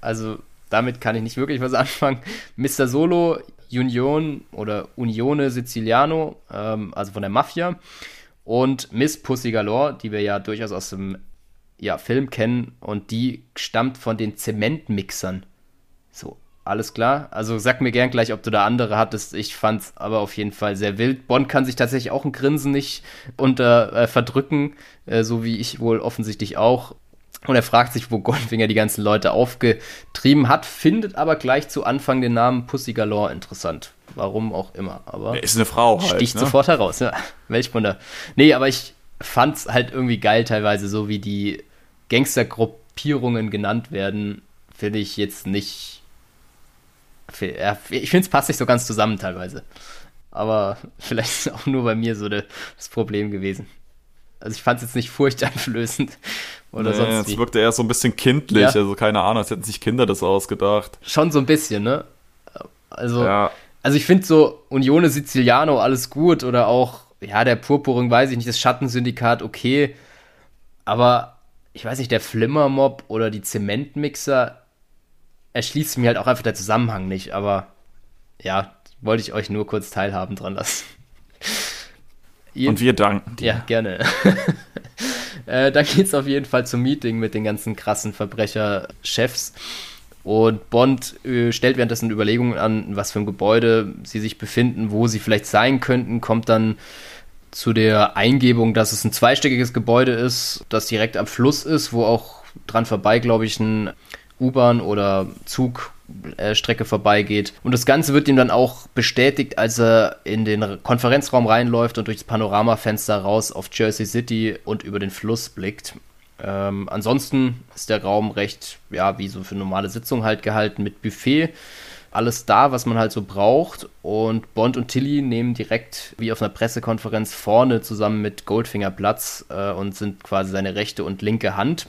Also damit kann ich nicht wirklich was anfangen. Mr. Solo, Union oder Unione Siciliano, ähm, also von der Mafia und Miss Pussy Galore, die wir ja durchaus aus dem ja, Film kennen und die stammt von den Zementmixern. So, alles klar. Also sag mir gern gleich, ob du da andere hattest. Ich fand's aber auf jeden Fall sehr wild. Bond kann sich tatsächlich auch ein Grinsen nicht unter äh, verdrücken, äh, so wie ich wohl offensichtlich auch. Und er fragt sich, wo Goldfinger die ganzen Leute aufgetrieben hat, findet aber gleich zu Anfang den Namen Pussy Galore interessant. Warum auch immer. Aber ist eine Frau halt. Sticht ne? sofort heraus, ja. Welch Wunder. Nee, aber ich fand's halt irgendwie geil teilweise, so wie die Gangstergruppierungen genannt werden, finde ich jetzt nicht. Ich finde es passt nicht so ganz zusammen teilweise. Aber vielleicht ist es auch nur bei mir so das Problem gewesen. Also ich fand es jetzt nicht furchteinflößend oder nee, sonst. Es wirkte eher so ein bisschen kindlich, ja. also keine Ahnung, als hätten sich Kinder das ausgedacht. Schon so ein bisschen, ne? Also, ja. also ich finde so Unione Siciliano alles gut oder auch, ja, der Purpurring, weiß ich nicht, das Schattensyndikat, okay. Aber ich weiß nicht, der Flimmermob oder die Zementmixer erschließt mir halt auch einfach der Zusammenhang nicht, aber ja, wollte ich euch nur kurz teilhaben dran lassen. Und wir danken dir. Ja, gerne. Äh, dann geht es auf jeden Fall zum Meeting mit den ganzen krassen Verbrecherchefs. Und Bond äh, stellt währenddessen Überlegungen an, was für ein Gebäude sie sich befinden, wo sie vielleicht sein könnten, kommt dann zu der Eingebung, dass es ein zweistöckiges Gebäude ist, das direkt am Fluss ist, wo auch dran vorbei, glaube ich, ein U-Bahn oder Zugstrecke vorbeigeht. Und das Ganze wird ihm dann auch bestätigt, als er in den Konferenzraum reinläuft und durchs Panoramafenster raus auf Jersey City und über den Fluss blickt. Ähm, ansonsten ist der Raum recht, ja, wie so für normale Sitzung halt gehalten mit Buffet. Alles da, was man halt so braucht. Und Bond und Tilly nehmen direkt wie auf einer Pressekonferenz vorne zusammen mit Goldfinger Platz äh, und sind quasi seine rechte und linke Hand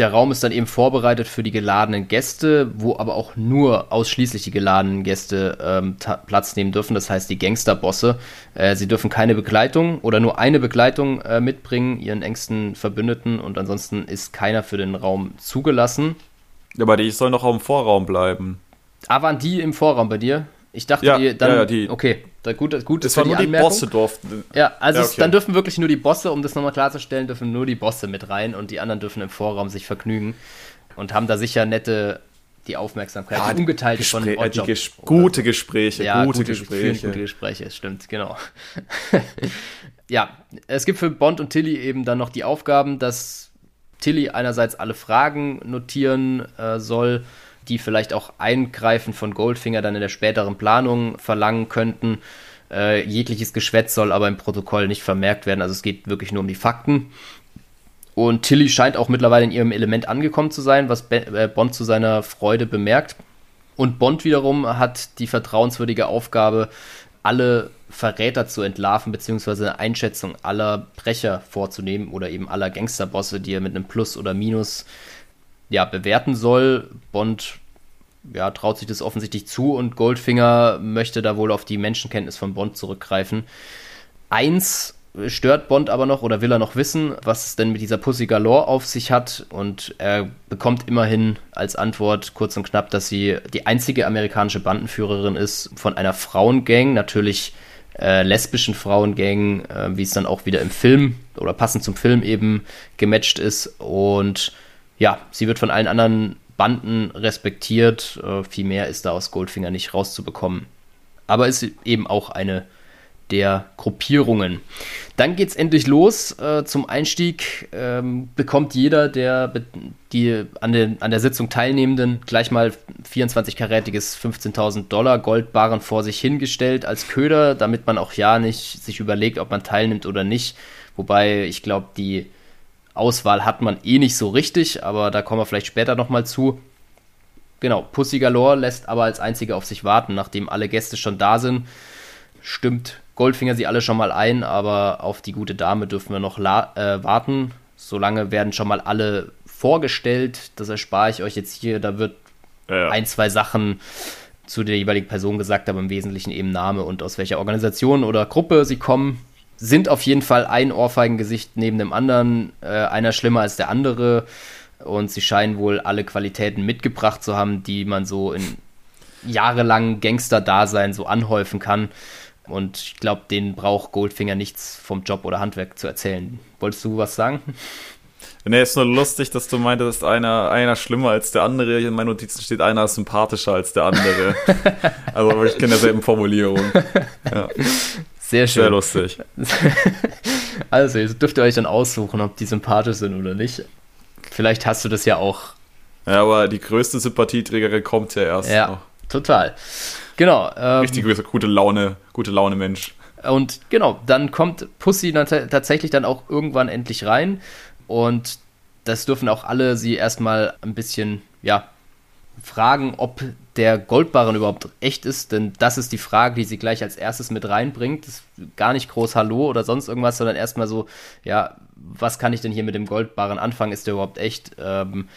der Raum ist dann eben vorbereitet für die geladenen Gäste, wo aber auch nur ausschließlich die geladenen Gäste ähm, Platz nehmen dürfen. Das heißt, die Gangsterbosse. Äh, sie dürfen keine Begleitung oder nur eine Begleitung äh, mitbringen, ihren engsten Verbündeten. Und ansonsten ist keiner für den Raum zugelassen. Aber die sollen doch auch im Vorraum bleiben. Ah, waren die im Vorraum bei dir? Ich dachte, ja, die dann. Ja, die, okay, da, gut, gut das waren nur die Bosse durften. Ja, also ja, okay. dann dürfen wirklich nur die Bosse, um das nochmal klarzustellen, dürfen nur die Bosse mit rein und die anderen dürfen im Vorraum sich vergnügen und haben da sicher nette die Aufmerksamkeit, ja, die ungeteilte von Oddjob, ges Gute Gespräche, ja, gute, gute Gespräche. Gute Gespräche, stimmt, genau. ja, es gibt für Bond und Tilly eben dann noch die Aufgaben, dass Tilly einerseits alle Fragen notieren äh, soll, die vielleicht auch Eingreifen von Goldfinger dann in der späteren Planung verlangen könnten. Äh, jegliches Geschwätz soll aber im Protokoll nicht vermerkt werden. Also es geht wirklich nur um die Fakten. Und Tilly scheint auch mittlerweile in ihrem Element angekommen zu sein, was äh, Bond zu seiner Freude bemerkt. Und Bond wiederum hat die vertrauenswürdige Aufgabe, alle Verräter zu entlarven, beziehungsweise eine Einschätzung aller Brecher vorzunehmen oder eben aller Gangsterbosse, die er mit einem Plus oder Minus ja, bewerten soll. Bond ja, traut sich das offensichtlich zu und Goldfinger möchte da wohl auf die Menschenkenntnis von Bond zurückgreifen. Eins stört Bond aber noch oder will er noch wissen, was es denn mit dieser Pussy Galore auf sich hat. Und er bekommt immerhin als Antwort kurz und knapp, dass sie die einzige amerikanische Bandenführerin ist von einer Frauengang, natürlich äh, lesbischen Frauengang, äh, wie es dann auch wieder im Film oder passend zum Film eben gematcht ist. Und ja, sie wird von allen anderen Banden respektiert. Äh, viel mehr ist da aus Goldfinger nicht rauszubekommen. Aber ist eben auch eine der Gruppierungen. Dann geht es endlich los. Äh, zum Einstieg ähm, bekommt jeder der die an, den, an der Sitzung Teilnehmenden gleich mal 24-karätiges 15.000 Dollar Goldbarren vor sich hingestellt als Köder, damit man auch ja nicht sich überlegt, ob man teilnimmt oder nicht. Wobei ich glaube, die Auswahl hat man eh nicht so richtig, aber da kommen wir vielleicht später nochmal zu. Genau, Pussy Galore lässt aber als einzige auf sich warten, nachdem alle Gäste schon da sind. Stimmt Goldfinger sie alle schon mal ein, aber auf die gute Dame dürfen wir noch äh, warten. Solange werden schon mal alle vorgestellt. Das erspare ich euch jetzt hier. Da wird ja, ein, zwei Sachen zu der jeweiligen Person gesagt, aber im Wesentlichen eben Name und aus welcher Organisation oder Gruppe sie kommen sind auf jeden Fall ein Ohrfeigengesicht neben dem anderen, äh, einer schlimmer als der andere. Und sie scheinen wohl alle Qualitäten mitgebracht zu haben, die man so in jahrelangen Gangster-Dasein so anhäufen kann. Und ich glaube, denen braucht Goldfinger nichts vom Job oder Handwerk zu erzählen. Wolltest du was sagen? Nee, ist nur lustig, dass du meintest, einer, einer schlimmer als der andere. In meinen Notizen steht, einer ist sympathischer als der andere. also ich kenne derselben Formulierung. Ja. Sehr schön. Sehr lustig. Also, ihr dürft ihr euch dann aussuchen, ob die sympathisch sind oder nicht. Vielleicht hast du das ja auch. Ja, aber die größte Sympathieträgerin kommt ja erst. Ja, noch. total. Genau. Ähm, Richtig gute Laune, gute Laune Mensch. Und genau, dann kommt Pussy dann tatsächlich dann auch irgendwann endlich rein. Und das dürfen auch alle sie erstmal ein bisschen, ja, fragen, ob der Goldbarren überhaupt echt ist, denn das ist die Frage, die sie gleich als erstes mit reinbringt. Gar nicht groß Hallo oder sonst irgendwas, sondern erstmal so, ja, was kann ich denn hier mit dem Goldbarren anfangen? Ist der überhaupt echt? Ähm,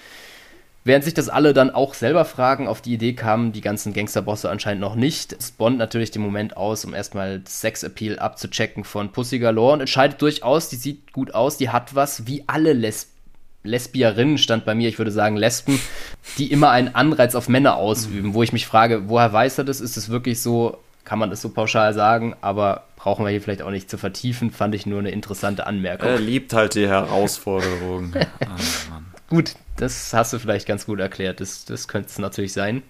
Während sich das alle dann auch selber fragen, auf die Idee kamen die ganzen Gangsterbosse anscheinend noch nicht. Bond natürlich den Moment aus, um erstmal Sex-Appeal abzuchecken von Pussy Galore und entscheidet durchaus, die sieht gut aus, die hat was, wie alle Lesben Lesbierinnen stand bei mir, ich würde sagen Lesben, die immer einen Anreiz auf Männer ausüben, wo ich mich frage, woher weiß er das? Ist es wirklich so kann man das so pauschal sagen, aber brauchen wir hier vielleicht auch nicht zu vertiefen, fand ich nur eine interessante Anmerkung. Er liebt halt die Herausforderung. ah, gut, das hast du vielleicht ganz gut erklärt, das, das könnte es natürlich sein.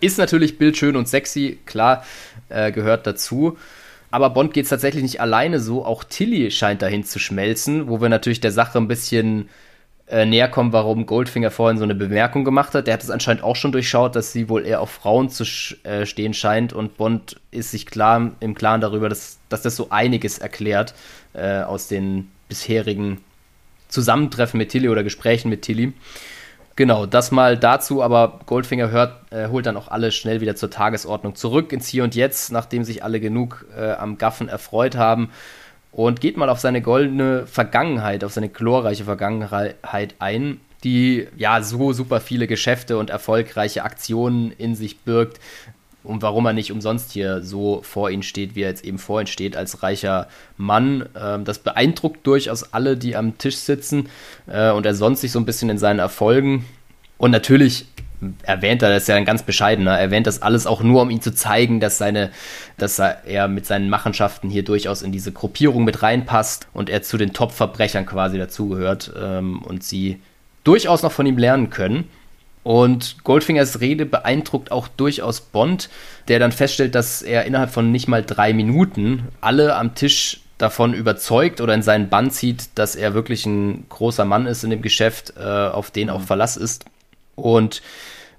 Ist natürlich bildschön und sexy, klar, äh, gehört dazu. Aber Bond geht es tatsächlich nicht alleine so, auch Tilly scheint dahin zu schmelzen, wo wir natürlich der Sache ein bisschen äh, näher kommen, warum Goldfinger vorhin so eine Bemerkung gemacht hat. Der hat es anscheinend auch schon durchschaut, dass sie wohl eher auf Frauen zu äh, stehen scheint und Bond ist sich klar im Klaren darüber, dass, dass das so einiges erklärt äh, aus den bisherigen Zusammentreffen mit Tilly oder Gesprächen mit Tilly. Genau, das mal dazu, aber Goldfinger hört, äh, holt dann auch alle schnell wieder zur Tagesordnung zurück ins Hier und Jetzt, nachdem sich alle genug äh, am Gaffen erfreut haben und geht mal auf seine goldene Vergangenheit, auf seine glorreiche Vergangenheit ein, die ja so super viele Geschäfte und erfolgreiche Aktionen in sich birgt und warum er nicht umsonst hier so vor ihm steht, wie er jetzt eben vor ihm steht, als reicher Mann. Ähm, das beeindruckt durchaus alle, die am Tisch sitzen äh, und er sonst sich so ein bisschen in seinen Erfolgen. Und natürlich erwähnt er, das ist ja ein ganz bescheidener, erwähnt das alles auch nur, um ihm zu zeigen, dass seine, dass er mit seinen Machenschaften hier durchaus in diese Gruppierung mit reinpasst und er zu den Top-Verbrechern quasi dazugehört ähm, und sie durchaus noch von ihm lernen können. Und Goldfingers Rede beeindruckt auch durchaus Bond, der dann feststellt, dass er innerhalb von nicht mal drei Minuten alle am Tisch davon überzeugt oder in seinen Bann zieht, dass er wirklich ein großer Mann ist in dem Geschäft, äh, auf den auch Verlass ist. Und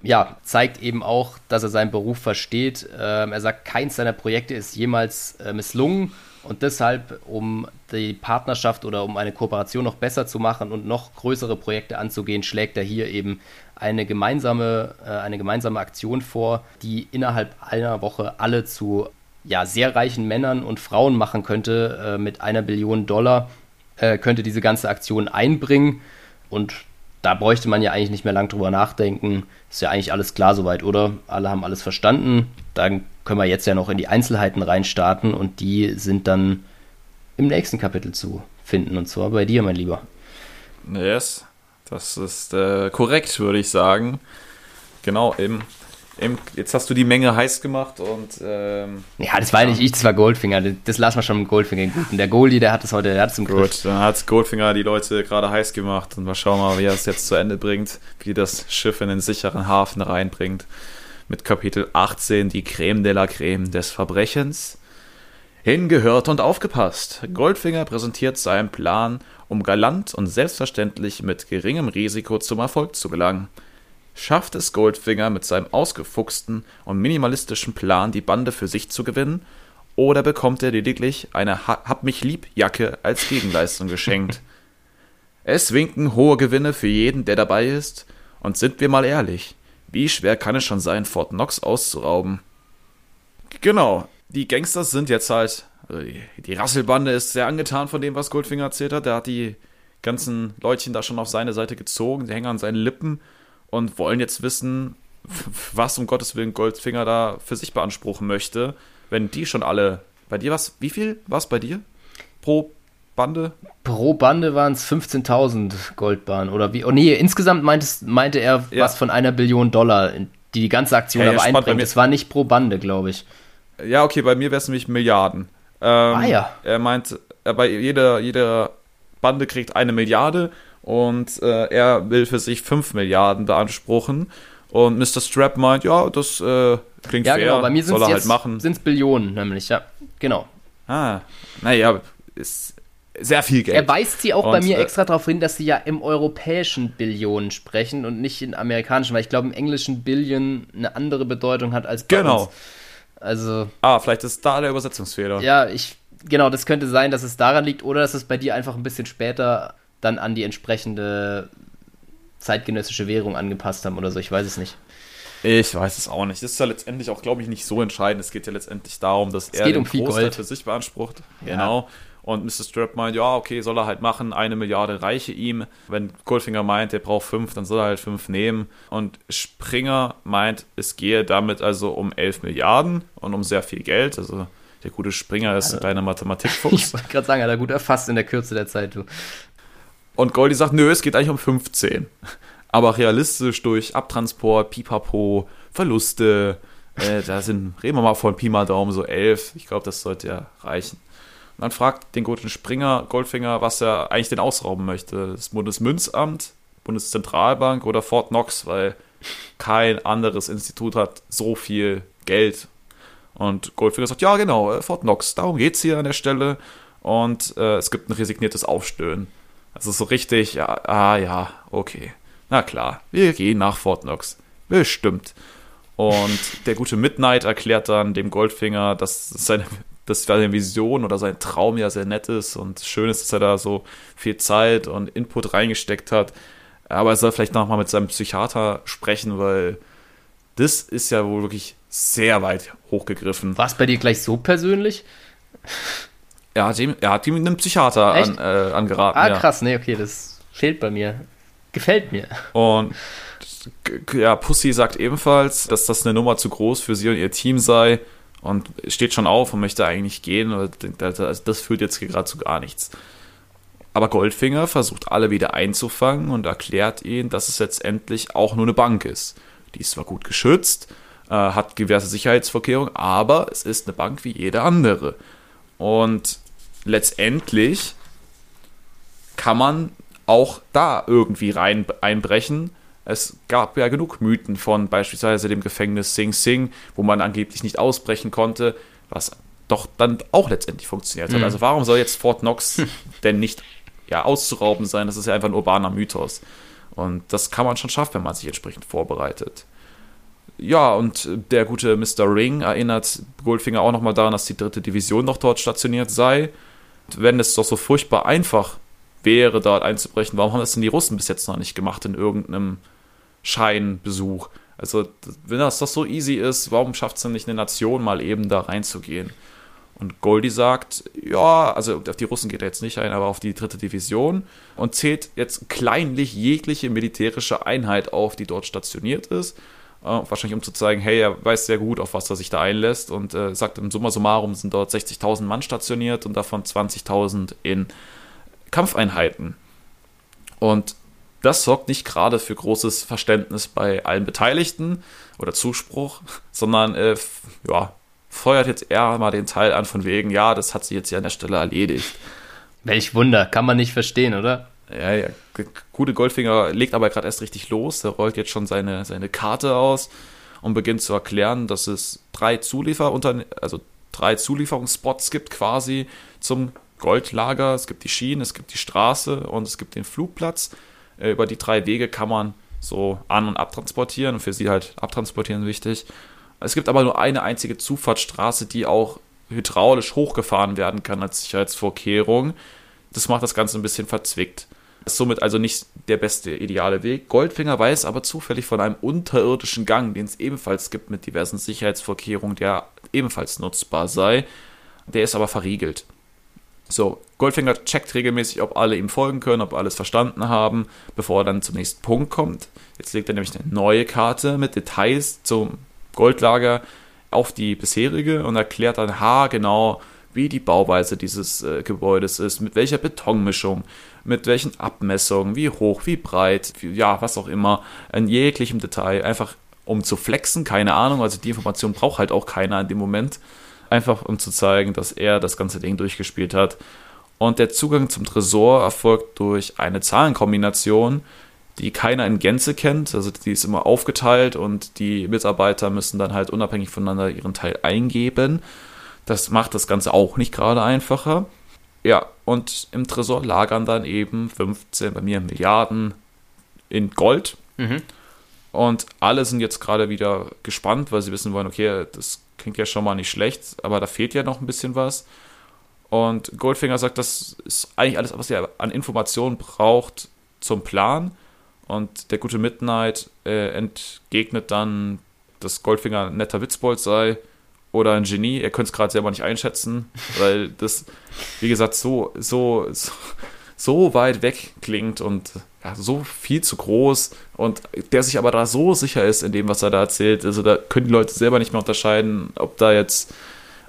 ja, zeigt eben auch, dass er seinen Beruf versteht. Ähm, er sagt, keins seiner Projekte ist jemals äh, misslungen und deshalb, um die Partnerschaft oder um eine Kooperation noch besser zu machen und noch größere Projekte anzugehen, schlägt er hier eben eine gemeinsame, äh, eine gemeinsame Aktion vor, die innerhalb einer Woche alle zu ja, sehr reichen Männern und Frauen machen könnte. Äh, mit einer Billion Dollar äh, könnte diese ganze Aktion einbringen. Und da bräuchte man ja eigentlich nicht mehr lang drüber nachdenken. Ist ja eigentlich alles klar soweit, oder? Alle haben alles verstanden. Dann können wir jetzt ja noch in die Einzelheiten reinstarten und die sind dann im nächsten Kapitel zu finden. Und zwar bei dir, mein Lieber. Yes, das ist äh, korrekt, würde ich sagen. Genau, Eben, jetzt hast du die Menge heiß gemacht und. Ähm, ja, das war ja nicht ich, das war Goldfinger. Das, lassen wir schon mit Goldfinger gut. Und der Goldie, der hat es heute, der hat es im Griff. Gut, dann hat Goldfinger die Leute gerade heiß gemacht und wir schauen mal, wie er es jetzt zu Ende bringt, wie das Schiff in den sicheren Hafen reinbringt. Mit Kapitel 18, die Creme de la Creme des Verbrechens. Hingehört und aufgepasst. Goldfinger präsentiert seinen Plan, um galant und selbstverständlich mit geringem Risiko zum Erfolg zu gelangen. Schafft es Goldfinger mit seinem ausgefuchsten und minimalistischen Plan, die Bande für sich zu gewinnen, oder bekommt er lediglich eine Hab mich lieb Jacke als Gegenleistung geschenkt? es winken hohe Gewinne für jeden, der dabei ist, und sind wir mal ehrlich, wie schwer kann es schon sein, Fort Knox auszurauben? Genau, die Gangster sind jetzt halt, also die, die Rasselbande ist sehr angetan von dem, was Goldfinger erzählt hat. Der hat die ganzen Leutchen da schon auf seine Seite gezogen, die hängen an seinen Lippen und wollen jetzt wissen, was um Gottes Willen Goldfinger da für sich beanspruchen möchte, wenn die schon alle. Bei dir was? Wie viel war es bei dir? Pro Bande? Pro Bande waren es 15.000 Goldbahn oder wie? Oh nee, insgesamt meintest, meinte er ja. was von einer Billion Dollar, die die ganze Aktion ja, aber einbringt. Es war nicht pro Bande, glaube ich. Ja, okay, bei mir wäre es nämlich Milliarden. Ähm, ah ja. Er meint, äh, bei jeder, jeder Bande kriegt eine Milliarde und äh, er will für sich 5 Milliarden beanspruchen. Und Mr. Strap meint, ja, das äh, klingt ja, fair, genau, bei mir soll er halt machen. Sind es Billionen nämlich, ja, genau. Ah, naja, ist sehr viel Geld. Er weist sie auch und, bei mir äh, extra darauf hin, dass sie ja im europäischen Billionen sprechen und nicht in amerikanischen, weil ich glaube, im englischen Billion eine andere Bedeutung hat als bei genau. uns. Also. Ah, vielleicht ist da der Übersetzungsfehler. Ja, ich, genau, das könnte sein, dass es daran liegt oder dass es bei dir einfach ein bisschen später dann an die entsprechende zeitgenössische Währung angepasst haben oder so. Ich weiß es nicht. Ich weiß es auch nicht. Das ist ja letztendlich auch, glaube ich, nicht so entscheidend. Es geht ja letztendlich darum, dass es er den um Großteil für sich beansprucht. Ja. Genau. Und Mr. Strap meint, ja, okay, soll er halt machen, eine Milliarde reiche ihm. Wenn Goldfinger meint, er braucht fünf, dann soll er halt fünf nehmen. Und Springer meint, es gehe damit also um elf Milliarden und um sehr viel Geld. Also der gute Springer ist also, ein kleiner Mathematikfuchs. Ich wollte gerade sagen, hat er gut erfasst in der Kürze der Zeit. Du. Und Goldie sagt, nö, es geht eigentlich um 15. Aber realistisch durch Abtransport, Pipapo, Verluste, Äh, da sind, reden wir mal von Pi mal Daumen, so elf. Ich glaube, das sollte ja reichen. Und dann fragt den guten Springer, Goldfinger, was er eigentlich denn ausrauben möchte. Das Bundesmünzamt, Bundeszentralbank oder Fort Knox, weil kein anderes Institut hat so viel Geld. Und Goldfinger sagt, ja genau, äh, Fort Knox, darum geht es hier an der Stelle. Und äh, es gibt ein resigniertes Aufstöhnen. Also so richtig, ja, ah ja, okay. Na klar, wir gehen nach Fort Knox. Bestimmt. Und der gute Midnight erklärt dann dem Goldfinger, dass seine, dass seine Vision oder sein Traum ja sehr nett ist und schön ist, dass er da so viel Zeit und Input reingesteckt hat. Aber er soll vielleicht nochmal mit seinem Psychiater sprechen, weil das ist ja wohl wirklich sehr weit hochgegriffen. War es bei dir gleich so persönlich? Er hat ihm, er hat ihm einen Psychiater an, äh, angeraten. Ah, krass, nee, okay, das fehlt bei mir. Gefällt mir. Und ja, Pussy sagt ebenfalls, dass das eine Nummer zu groß für sie und ihr Team sei und steht schon auf und möchte eigentlich gehen. Also das führt jetzt gerade zu gar nichts. Aber Goldfinger versucht alle wieder einzufangen und erklärt ihnen, dass es letztendlich auch nur eine Bank ist. Die ist zwar gut geschützt, äh, hat diverse Sicherheitsvorkehrungen, aber es ist eine Bank wie jede andere. Und letztendlich kann man auch da irgendwie rein einbrechen. Es gab ja genug Mythen von beispielsweise dem Gefängnis Sing Sing, wo man angeblich nicht ausbrechen konnte, was doch dann auch letztendlich funktioniert hat. Mhm. Also warum soll jetzt Fort Knox denn nicht ja, auszurauben sein. Das ist ja einfach ein urbaner Mythos. Und das kann man schon schaffen, wenn man sich entsprechend vorbereitet. Ja, und der gute Mr. Ring erinnert Goldfinger auch nochmal daran, dass die dritte Division noch dort stationiert sei. Wenn es doch so furchtbar einfach wäre, dort einzubrechen, warum haben das denn die Russen bis jetzt noch nicht gemacht in irgendeinem Scheinbesuch? Also, wenn das doch so easy ist, warum schafft es denn nicht eine Nation mal eben da reinzugehen? Und Goldie sagt, ja, also auf die Russen geht er jetzt nicht ein, aber auf die dritte Division und zählt jetzt kleinlich jegliche militärische Einheit auf, die dort stationiert ist. Wahrscheinlich um zu zeigen, hey, er weiß sehr gut, auf was er sich da einlässt und äh, sagt im Summa summarum sind dort 60.000 Mann stationiert und davon 20.000 in Kampfeinheiten. Und das sorgt nicht gerade für großes Verständnis bei allen Beteiligten oder Zuspruch, sondern äh, ja, feuert jetzt eher mal den Teil an von wegen, ja, das hat sie jetzt hier an der Stelle erledigt. Welch Wunder, kann man nicht verstehen, oder? Ja, ja. Gute Goldfinger legt aber gerade erst richtig los. Der rollt jetzt schon seine, seine Karte aus und beginnt zu erklären, dass es drei Zulieferunternehmen, also drei Zulieferungsspots gibt quasi zum Goldlager. Es gibt die Schienen, es gibt die Straße und es gibt den Flugplatz. Äh, über die drei Wege kann man so an- und abtransportieren und für sie halt abtransportieren wichtig. Es gibt aber nur eine einzige Zufahrtsstraße, die auch hydraulisch hochgefahren werden kann als Sicherheitsvorkehrung. Das macht das Ganze ein bisschen verzwickt. Somit also nicht der beste ideale Weg. Goldfinger weiß aber zufällig von einem unterirdischen Gang, den es ebenfalls gibt mit diversen Sicherheitsvorkehrungen, der ebenfalls nutzbar sei. Der ist aber verriegelt. So, Goldfinger checkt regelmäßig, ob alle ihm folgen können, ob alles verstanden haben, bevor er dann zum nächsten Punkt kommt. Jetzt legt er nämlich eine neue Karte mit Details zum Goldlager auf die bisherige und erklärt dann haargenau, wie die Bauweise dieses äh, Gebäudes ist, mit welcher Betonmischung, mit welchen Abmessungen, wie hoch, wie breit, wie, ja, was auch immer, in jeglichem Detail, einfach um zu flexen, keine Ahnung, also die Information braucht halt auch keiner in dem Moment, einfach um zu zeigen, dass er das ganze Ding durchgespielt hat. Und der Zugang zum Tresor erfolgt durch eine Zahlenkombination, die keiner in Gänze kennt. Also die ist immer aufgeteilt und die Mitarbeiter müssen dann halt unabhängig voneinander ihren Teil eingeben. Das macht das Ganze auch nicht gerade einfacher. Ja, und im Tresor lagern dann eben 15, bei mir Milliarden in Gold. Mhm. Und alle sind jetzt gerade wieder gespannt, weil sie wissen wollen, okay, das klingt ja schon mal nicht schlecht, aber da fehlt ja noch ein bisschen was. Und Goldfinger sagt, das ist eigentlich alles, was ihr an Informationen braucht zum Plan. Und der gute Midnight äh, entgegnet dann, dass Goldfinger ein netter Witzbold sei oder ein Genie. Er könnte es gerade selber nicht einschätzen, weil das, wie gesagt, so, so, so, so weit weg klingt und ja, so viel zu groß und der sich aber da so sicher ist in dem, was er da erzählt. Also da können die Leute selber nicht mehr unterscheiden, ob da jetzt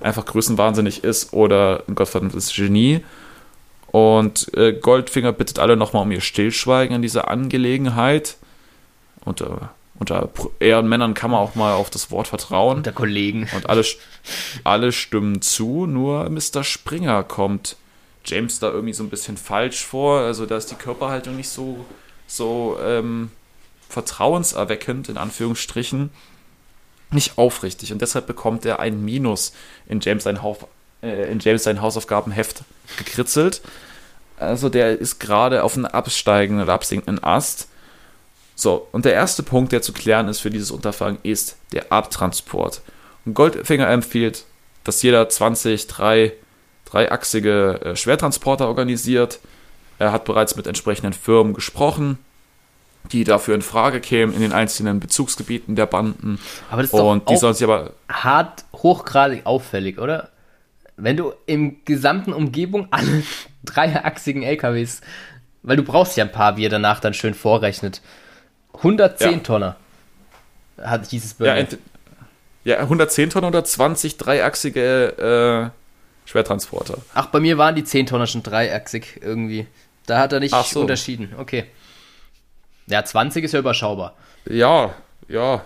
einfach größenwahnsinnig ist oder ein gottverdammtes Genie. Und äh, Goldfinger bittet alle nochmal um ihr Stillschweigen in dieser Angelegenheit. Und äh, unter Ehrenmännern kann man auch mal auf das Wort vertrauen. Unter Kollegen. Und alle, alle stimmen zu, nur Mr. Springer kommt James da irgendwie so ein bisschen falsch vor. Also da ist die Körperhaltung nicht so, so ähm, vertrauenserweckend, in Anführungsstrichen. Nicht aufrichtig. Und deshalb bekommt er ein Minus in James sein, Hauf, äh, in James sein Hausaufgabenheft gekritzelt. Also der ist gerade auf einem absteigenden oder absinkenden Ast. So, und der erste Punkt, der zu klären ist für dieses Unterfangen, ist der Abtransport. Und Goldfinger empfiehlt, dass jeder 20, 3, dreiachsige äh, Schwertransporter organisiert. Er hat bereits mit entsprechenden Firmen gesprochen, die dafür in Frage kämen in den einzelnen Bezugsgebieten der Banden. Aber das ist und doch die sollen sich aber hart hochgradig auffällig, oder? Wenn du im gesamten Umgebung alle dreiachsigen LKWs, weil du brauchst ja ein paar, wie er danach dann schön vorrechnet. 110 Ja. Tonner hat dieses ja, Bürger. ent, ja 110 Tonnen oder 20 dreiachsige äh, Schwertransporter. Ach, bei mir waren die 10 Tonner schon dreiachsig irgendwie. Da hat er nicht so. unterschieden. Okay. Ja, 20 ist ja überschaubar. Ja, ja.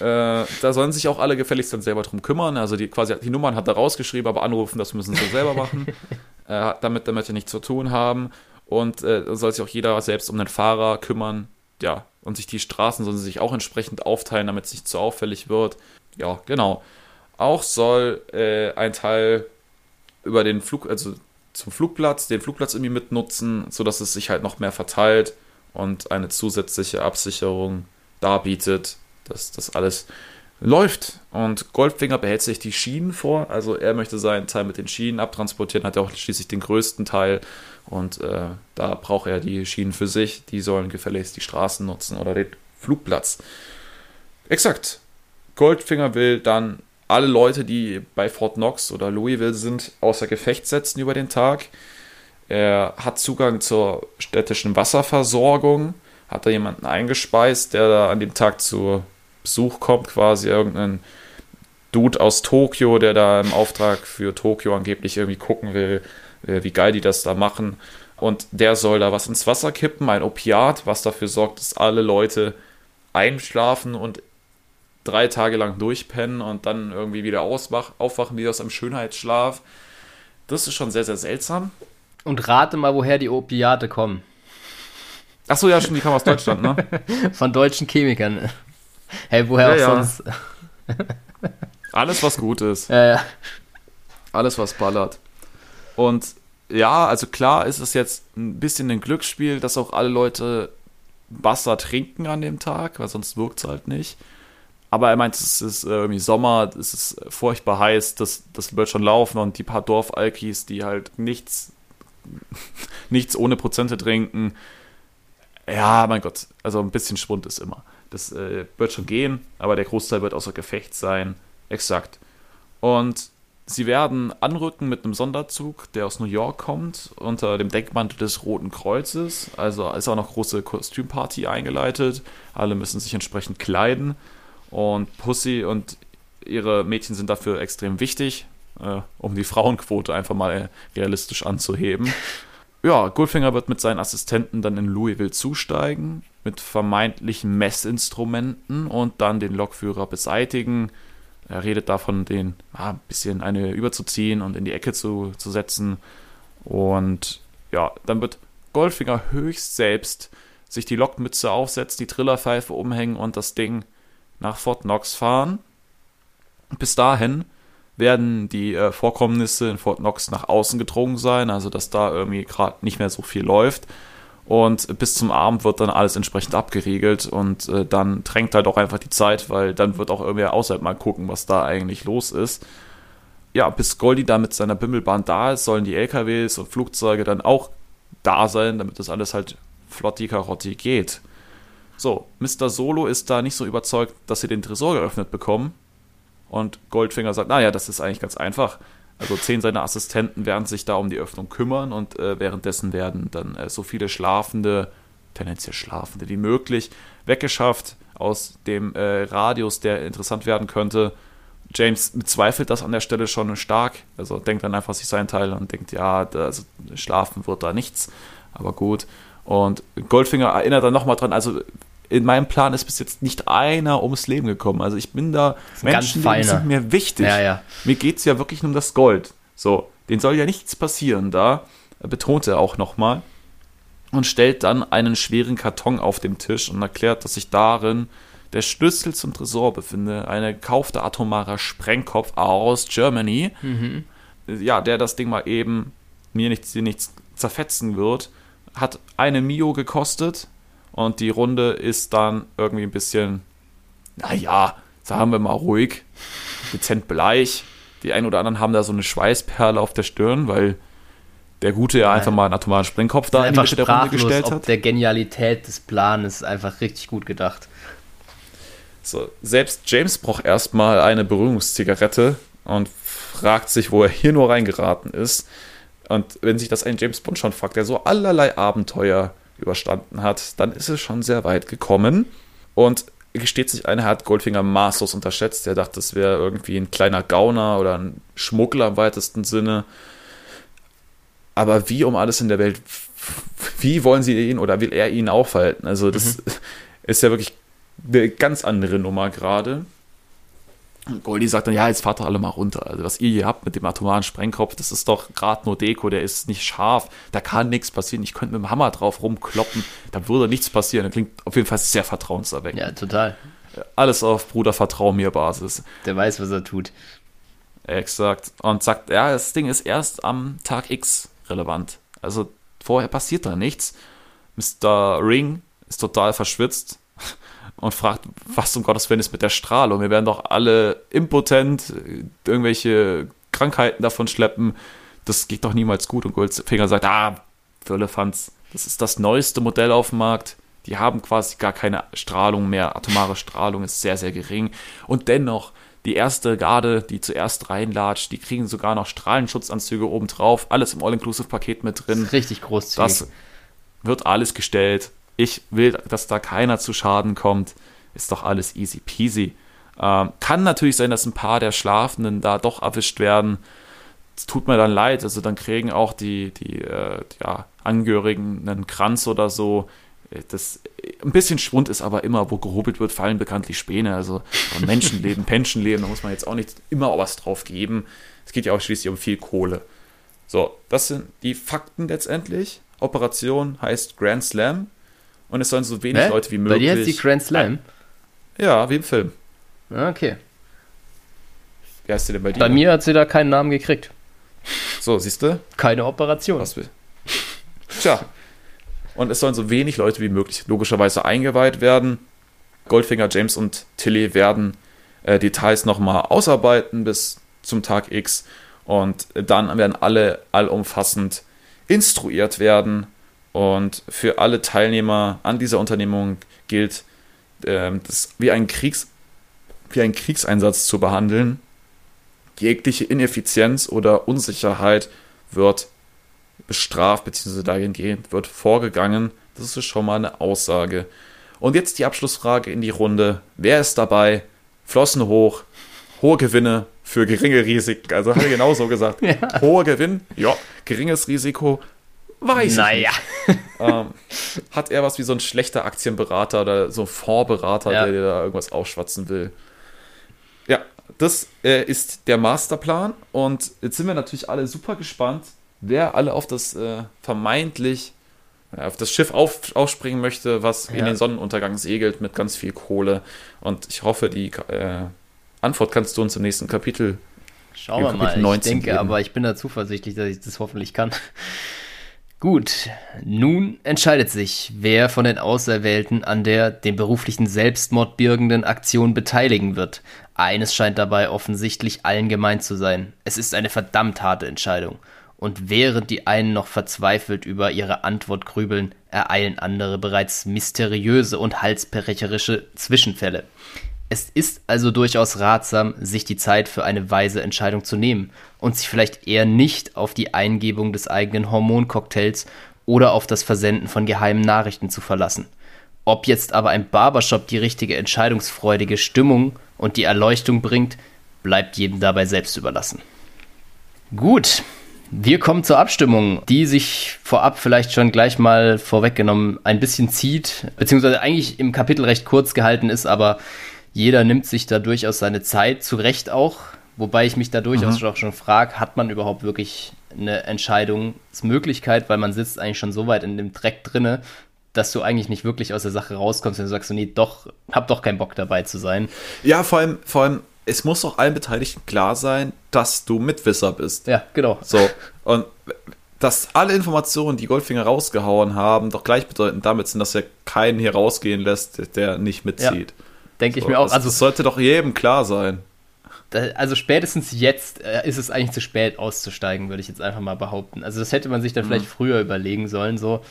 Äh, da sollen sich auch alle gefälligst dann selber drum kümmern. Also die quasi die Nummern hat er rausgeschrieben, aber anrufen, das müssen sie selber machen. äh, damit damit er nichts zu tun haben. Und äh, soll sich auch jeder selbst um den Fahrer kümmern. Ja, und sich die Straßen sollen sich auch entsprechend aufteilen, damit es nicht zu auffällig wird. Ja, genau. Auch soll äh, ein Teil über den Flug, also zum Flugplatz, den Flugplatz irgendwie mitnutzen, sodass es sich halt noch mehr verteilt und eine zusätzliche Absicherung darbietet, dass das alles läuft. Und Goldfinger behält sich die Schienen vor, also er möchte seinen Teil mit den Schienen abtransportieren, hat ja auch schließlich den größten Teil und äh, da braucht er die Schienen für sich, die sollen gefälligst die Straßen nutzen oder den Flugplatz. Exakt. Goldfinger will dann alle Leute, die bei Fort Knox oder Louisville sind, außer Gefecht setzen über den Tag. Er hat Zugang zur städtischen Wasserversorgung, hat da jemanden eingespeist, der da an dem Tag zu Besuch kommt, quasi irgendein Dude aus Tokio, der da im Auftrag für Tokio angeblich irgendwie gucken will, äh, wie geil die das da machen. Und der soll da was ins Wasser kippen, ein Opiat, was dafür sorgt, dass alle Leute einschlafen und drei Tage lang durchpennen und dann irgendwie wieder auswach, aufwachen, wie aus einem Schönheitsschlaf. Das ist schon sehr, sehr seltsam. Und rate mal, woher die Opiate kommen. Achso, ja, schon, die kamen aus Deutschland, ne? Von deutschen Chemikern. Hey, woher auch sonst? Alles, was gut ist. Ja, ja. Alles, was ballert. Und ja, also klar ist es jetzt ein bisschen ein Glücksspiel, dass auch alle Leute Wasser trinken an dem Tag, weil sonst wirkt es halt nicht. Aber er meint, es ist äh, irgendwie Sommer, es ist furchtbar heiß, das, das wird schon laufen und die paar Dorfalkis, die halt nichts, nichts ohne Prozente trinken, ja, mein Gott, also ein bisschen Schwund ist immer. Das äh, wird schon gehen, aber der Großteil wird außer Gefecht sein. Exakt. Und sie werden anrücken mit einem Sonderzug, der aus New York kommt, unter dem Deckmantel des Roten Kreuzes. Also ist auch noch große Kostümparty eingeleitet. Alle müssen sich entsprechend kleiden. Und Pussy und ihre Mädchen sind dafür extrem wichtig, äh, um die Frauenquote einfach mal realistisch anzuheben. Ja, Goldfinger wird mit seinen Assistenten dann in Louisville zusteigen, mit vermeintlichen Messinstrumenten und dann den Lokführer beseitigen. Er redet davon, den ah, ein bisschen eine überzuziehen und in die Ecke zu, zu setzen. Und ja, dann wird Goldfinger höchst selbst sich die Lokmütze aufsetzen, die Trillerpfeife umhängen und das Ding nach Fort Knox fahren. Bis dahin werden die äh, Vorkommnisse in Fort Knox nach außen gedrungen sein, also dass da irgendwie gerade nicht mehr so viel läuft. Und bis zum Abend wird dann alles entsprechend abgeriegelt und äh, dann drängt halt auch einfach die Zeit, weil dann wird auch irgendwer außerhalb mal gucken, was da eigentlich los ist. Ja, bis Goldie da mit seiner Bimmelbahn da ist, sollen die LKWs und Flugzeuge dann auch da sein, damit das alles halt flotti karotti geht. So, Mr. Solo ist da nicht so überzeugt, dass sie den Tresor geöffnet bekommen. Und Goldfinger sagt, naja, das ist eigentlich ganz einfach. Also zehn seiner Assistenten werden sich da um die Öffnung kümmern und äh, währenddessen werden dann äh, so viele Schlafende, tendenziell Schlafende wie möglich, weggeschafft aus dem äh, Radius, der interessant werden könnte. James bezweifelt das an der Stelle schon stark, also denkt dann einfach sich seinen Teil und denkt, ja, da, also, schlafen wird da nichts, aber gut. Und Goldfinger erinnert dann nochmal dran, also in meinem Plan ist bis jetzt nicht einer ums Leben gekommen. Also ich bin da, Menschen sind mir wichtig. Ja, ja. Mir geht es ja wirklich nur um das Gold. So, denen soll ja nichts passieren da, betont er auch nochmal und stellt dann einen schweren Karton auf dem Tisch und erklärt, dass sich darin der Schlüssel zum Tresor befinde, eine gekaufte atomarer Sprengkopf aus Germany, mhm. ja, der das Ding mal eben mir nichts, nichts zerfetzen wird, hat eine Mio gekostet und die Runde ist dann irgendwie ein bisschen, naja, sagen wir mal ruhig, dezent bleich. Die einen oder anderen haben da so eine Schweißperle auf der Stirn, weil der Gute ja einfach mal einen atomaren Sprengkopf da in die Mitte der Runde gestellt hat. Der Genialität des Planes einfach richtig gut gedacht. So, selbst James braucht erstmal eine Berührungszigarette und fragt sich, wo er hier nur reingeraten ist. Und wenn sich das ein James Bond schon fragt, der so allerlei Abenteuer überstanden hat, dann ist es schon sehr weit gekommen. Und gesteht sich ein, er hat Goldfinger maßlos unterschätzt. Er dachte, das wäre irgendwie ein kleiner Gauner oder ein Schmuggler im weitesten Sinne. Aber wie um alles in der Welt, wie wollen sie ihn oder will er ihn aufhalten? Also, das mhm. ist ja wirklich eine ganz andere Nummer gerade. Und Goldie sagt dann, ja, jetzt fahrt doch alle mal runter. Also was ihr hier habt mit dem atomaren Sprengkopf, das ist doch gerade nur Deko, der ist nicht scharf, da kann nichts passieren. Ich könnte mit dem Hammer drauf rumkloppen, da würde nichts passieren. Das klingt auf jeden Fall sehr vertrauenserweckend. Ja, total. Alles auf Bruder, vertrau mir Basis. Der weiß, was er tut. Exakt. Und sagt, ja, das Ding ist erst am Tag X relevant. Also vorher passiert da nichts. Mr. Ring ist total verschwitzt und fragt, was um Gottes Willen ist mit der Strahlung? Wir werden doch alle impotent, irgendwelche Krankheiten davon schleppen. Das geht doch niemals gut. Und Goldfinger sagt, ah, Firlefanz, das ist das neueste Modell auf dem Markt. Die haben quasi gar keine Strahlung mehr. Atomare Strahlung ist sehr, sehr gering. Und dennoch, die erste Garde, die zuerst reinlatscht, die kriegen sogar noch Strahlenschutzanzüge obendrauf. Alles im All-Inclusive-Paket mit drin. richtig großzügig. Das wird alles gestellt ich will, dass da keiner zu Schaden kommt, ist doch alles easy peasy. Ähm, kann natürlich sein, dass ein paar der Schlafenden da doch erwischt werden. Es tut mir dann leid, also dann kriegen auch die, die äh, ja, Angehörigen einen Kranz oder so. Äh, das, ein bisschen Schwund ist aber immer, wo gehobelt wird, fallen bekanntlich Späne. Also Menschenleben, Pensionleben, da muss man jetzt auch nicht immer was drauf geben. Es geht ja auch schließlich um viel Kohle. So, das sind die Fakten letztendlich. Operation heißt Grand Slam und es sollen so wenig Hä? Leute wie möglich. Bei dir heißt die Grand Slam? Ja, wie im Film. Ah, okay. Wie heißt sie denn bei dir? Bei mir hat sie da keinen Namen gekriegt. So, siehst du? Keine Operation. Was will? Tja. Und es sollen so wenig Leute wie möglich logischerweise eingeweiht werden. Goldfinger, James und Tilly werden äh, Details nochmal ausarbeiten bis zum Tag X. Und dann werden alle allumfassend instruiert werden, und für alle Teilnehmer an dieser Unternehmung gilt, äh, das wie ein, Kriegs, wie ein Kriegseinsatz zu behandeln. Jegliche Ineffizienz oder Unsicherheit wird bestraft, beziehungsweise dahingehend wird vorgegangen. Das ist schon mal eine Aussage. Und jetzt die Abschlussfrage in die Runde. Wer ist dabei? Flossen hoch, hohe Gewinne für geringe Risiken. Also hat er genauso gesagt. ja. Hoher Gewinn, ja, geringes Risiko, Weiß naja. ich ähm, hat er was wie so ein schlechter Aktienberater oder so ein Fondsberater, ja. der dir da irgendwas aufschwatzen will. Ja, das äh, ist der Masterplan und jetzt sind wir natürlich alle super gespannt, wer alle auf das äh, vermeintlich auf das Schiff auf, aufspringen möchte, was ja. in den Sonnenuntergang segelt mit ganz viel Kohle. Und ich hoffe, die äh, Antwort kannst du uns im nächsten Kapitel. Schauen wir mal. Ich denke, geben. aber ich bin da zuversichtlich, dass ich das hoffentlich kann. Gut, nun entscheidet sich, wer von den Auserwählten an der den beruflichen Selbstmord birgenden Aktion beteiligen wird. Eines scheint dabei offensichtlich allen gemeint zu sein. Es ist eine verdammt harte Entscheidung. Und während die einen noch verzweifelt über ihre Antwort grübeln, ereilen andere bereits mysteriöse und halsbrecherische Zwischenfälle. Es ist also durchaus ratsam, sich die Zeit für eine weise Entscheidung zu nehmen und sich vielleicht eher nicht auf die Eingebung des eigenen Hormoncocktails oder auf das Versenden von geheimen Nachrichten zu verlassen. Ob jetzt aber ein Barbershop die richtige entscheidungsfreudige Stimmung und die Erleuchtung bringt, bleibt jedem dabei selbst überlassen. Gut, Wir kommen zur Abstimmung, die sich vorab vielleicht schon gleich mal vorweggenommen ein bisschen zieht, beziehungsweise eigentlich im Kapitel recht kurz gehalten ist, aber jeder nimmt sich da durchaus seine Zeit, zu Recht auch. Wobei ich mich da durchaus mhm. auch schon frage, hat man überhaupt wirklich eine Entscheidungsmöglichkeit, weil man sitzt eigentlich schon so weit in dem Dreck drinne, dass du eigentlich nicht wirklich aus der Sache rauskommst und du sagst, nee, doch, hab doch keinen Bock dabei zu sein. Ja, vor allem, vor allem, es muss auch allen Beteiligten klar sein, dass du Mitwisser bist. Ja, genau. So, und dass alle Informationen, die Goldfinger rausgehauen haben, doch gleichbedeutend damit sind, dass er keinen hier rausgehen lässt, der nicht mitzieht. Ja, Denke so, ich mir auch. Also, es sollte doch jedem klar sein. Also spätestens jetzt äh, ist es eigentlich zu spät auszusteigen, würde ich jetzt einfach mal behaupten. Also das hätte man sich dann mhm. vielleicht früher überlegen sollen, so.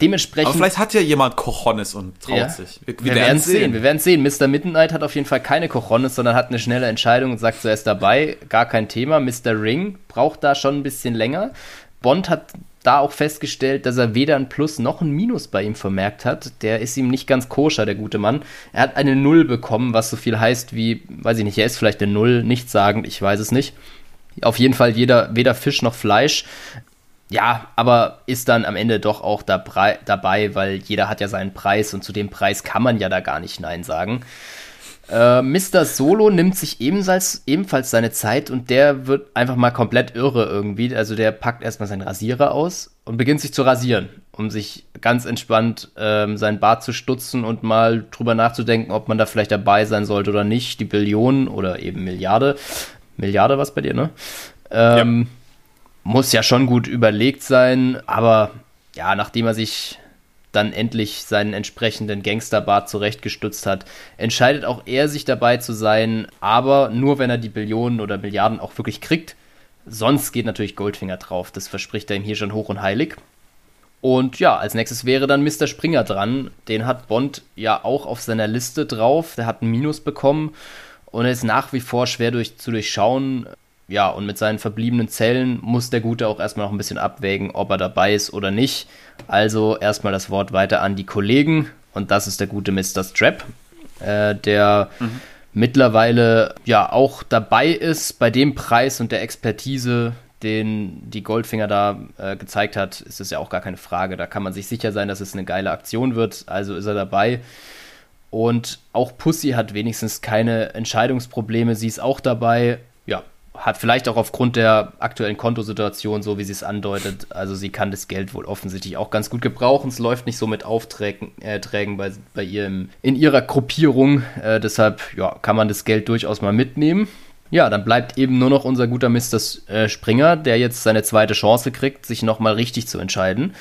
Dementsprechend. Aber vielleicht hat ja jemand Cojones und traut ja. sich. Wir, wir, wir werden es sehen. Wir werden es sehen. Mr. Midnight hat auf jeden Fall keine Cojones, sondern hat eine schnelle Entscheidung und sagt zuerst dabei, gar kein Thema. Mr. Ring braucht da schon ein bisschen länger. Bond hat da auch festgestellt, dass er weder ein Plus noch ein Minus bei ihm vermerkt hat. Der ist ihm nicht ganz koscher, der gute Mann. Er hat eine Null bekommen, was so viel heißt wie, weiß ich nicht, er ist vielleicht eine Null, nichtssagend, ich weiß es nicht. Auf jeden Fall jeder, weder Fisch noch Fleisch. Ja, aber ist dann am Ende doch auch dabei, dabei, weil jeder hat ja seinen Preis und zu dem Preis kann man ja da gar nicht Nein sagen. Äh, Mr. Solo nimmt sich ebenfalls, ebenfalls seine Zeit und der wird einfach mal komplett irre irgendwie. Also der packt erstmal seinen Rasierer aus und beginnt sich zu rasieren, um sich ganz entspannt ähm, seinen Bart zu stutzen und mal drüber nachzudenken, ob man da vielleicht dabei sein sollte oder nicht. Die Billionen oder eben Milliarde. Milliarde was bei dir, ne? Ähm, ja muss ja schon gut überlegt sein, aber ja, nachdem er sich dann endlich seinen entsprechenden Gangsterbart zurechtgestutzt hat, entscheidet auch er, sich dabei zu sein, aber nur wenn er die Billionen oder Milliarden auch wirklich kriegt. Sonst geht natürlich Goldfinger drauf. Das verspricht er ihm hier schon hoch und heilig. Und ja, als nächstes wäre dann Mr. Springer dran. Den hat Bond ja auch auf seiner Liste drauf. Der hat ein Minus bekommen und er ist nach wie vor schwer durch, zu durchschauen, ja, und mit seinen verbliebenen Zellen muss der Gute auch erstmal noch ein bisschen abwägen, ob er dabei ist oder nicht. Also erstmal das Wort weiter an die Kollegen. Und das ist der gute Mr. Strap, äh, der mhm. mittlerweile ja auch dabei ist. Bei dem Preis und der Expertise, den die Goldfinger da äh, gezeigt hat, ist es ja auch gar keine Frage. Da kann man sich sicher sein, dass es eine geile Aktion wird. Also ist er dabei. Und auch Pussy hat wenigstens keine Entscheidungsprobleme. Sie ist auch dabei. Hat vielleicht auch aufgrund der aktuellen Kontosituation, so wie sie es andeutet, also sie kann das Geld wohl offensichtlich auch ganz gut gebrauchen. Es läuft nicht so mit Aufträgen äh, Trägen bei, bei ihr im, in ihrer Gruppierung. Äh, deshalb ja, kann man das Geld durchaus mal mitnehmen. Ja, dann bleibt eben nur noch unser guter Mr. Äh, Springer, der jetzt seine zweite Chance kriegt, sich nochmal richtig zu entscheiden.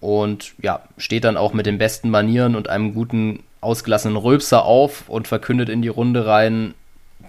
Und ja, steht dann auch mit den besten Manieren und einem guten ausgelassenen Rülpser auf und verkündet in die Runde rein,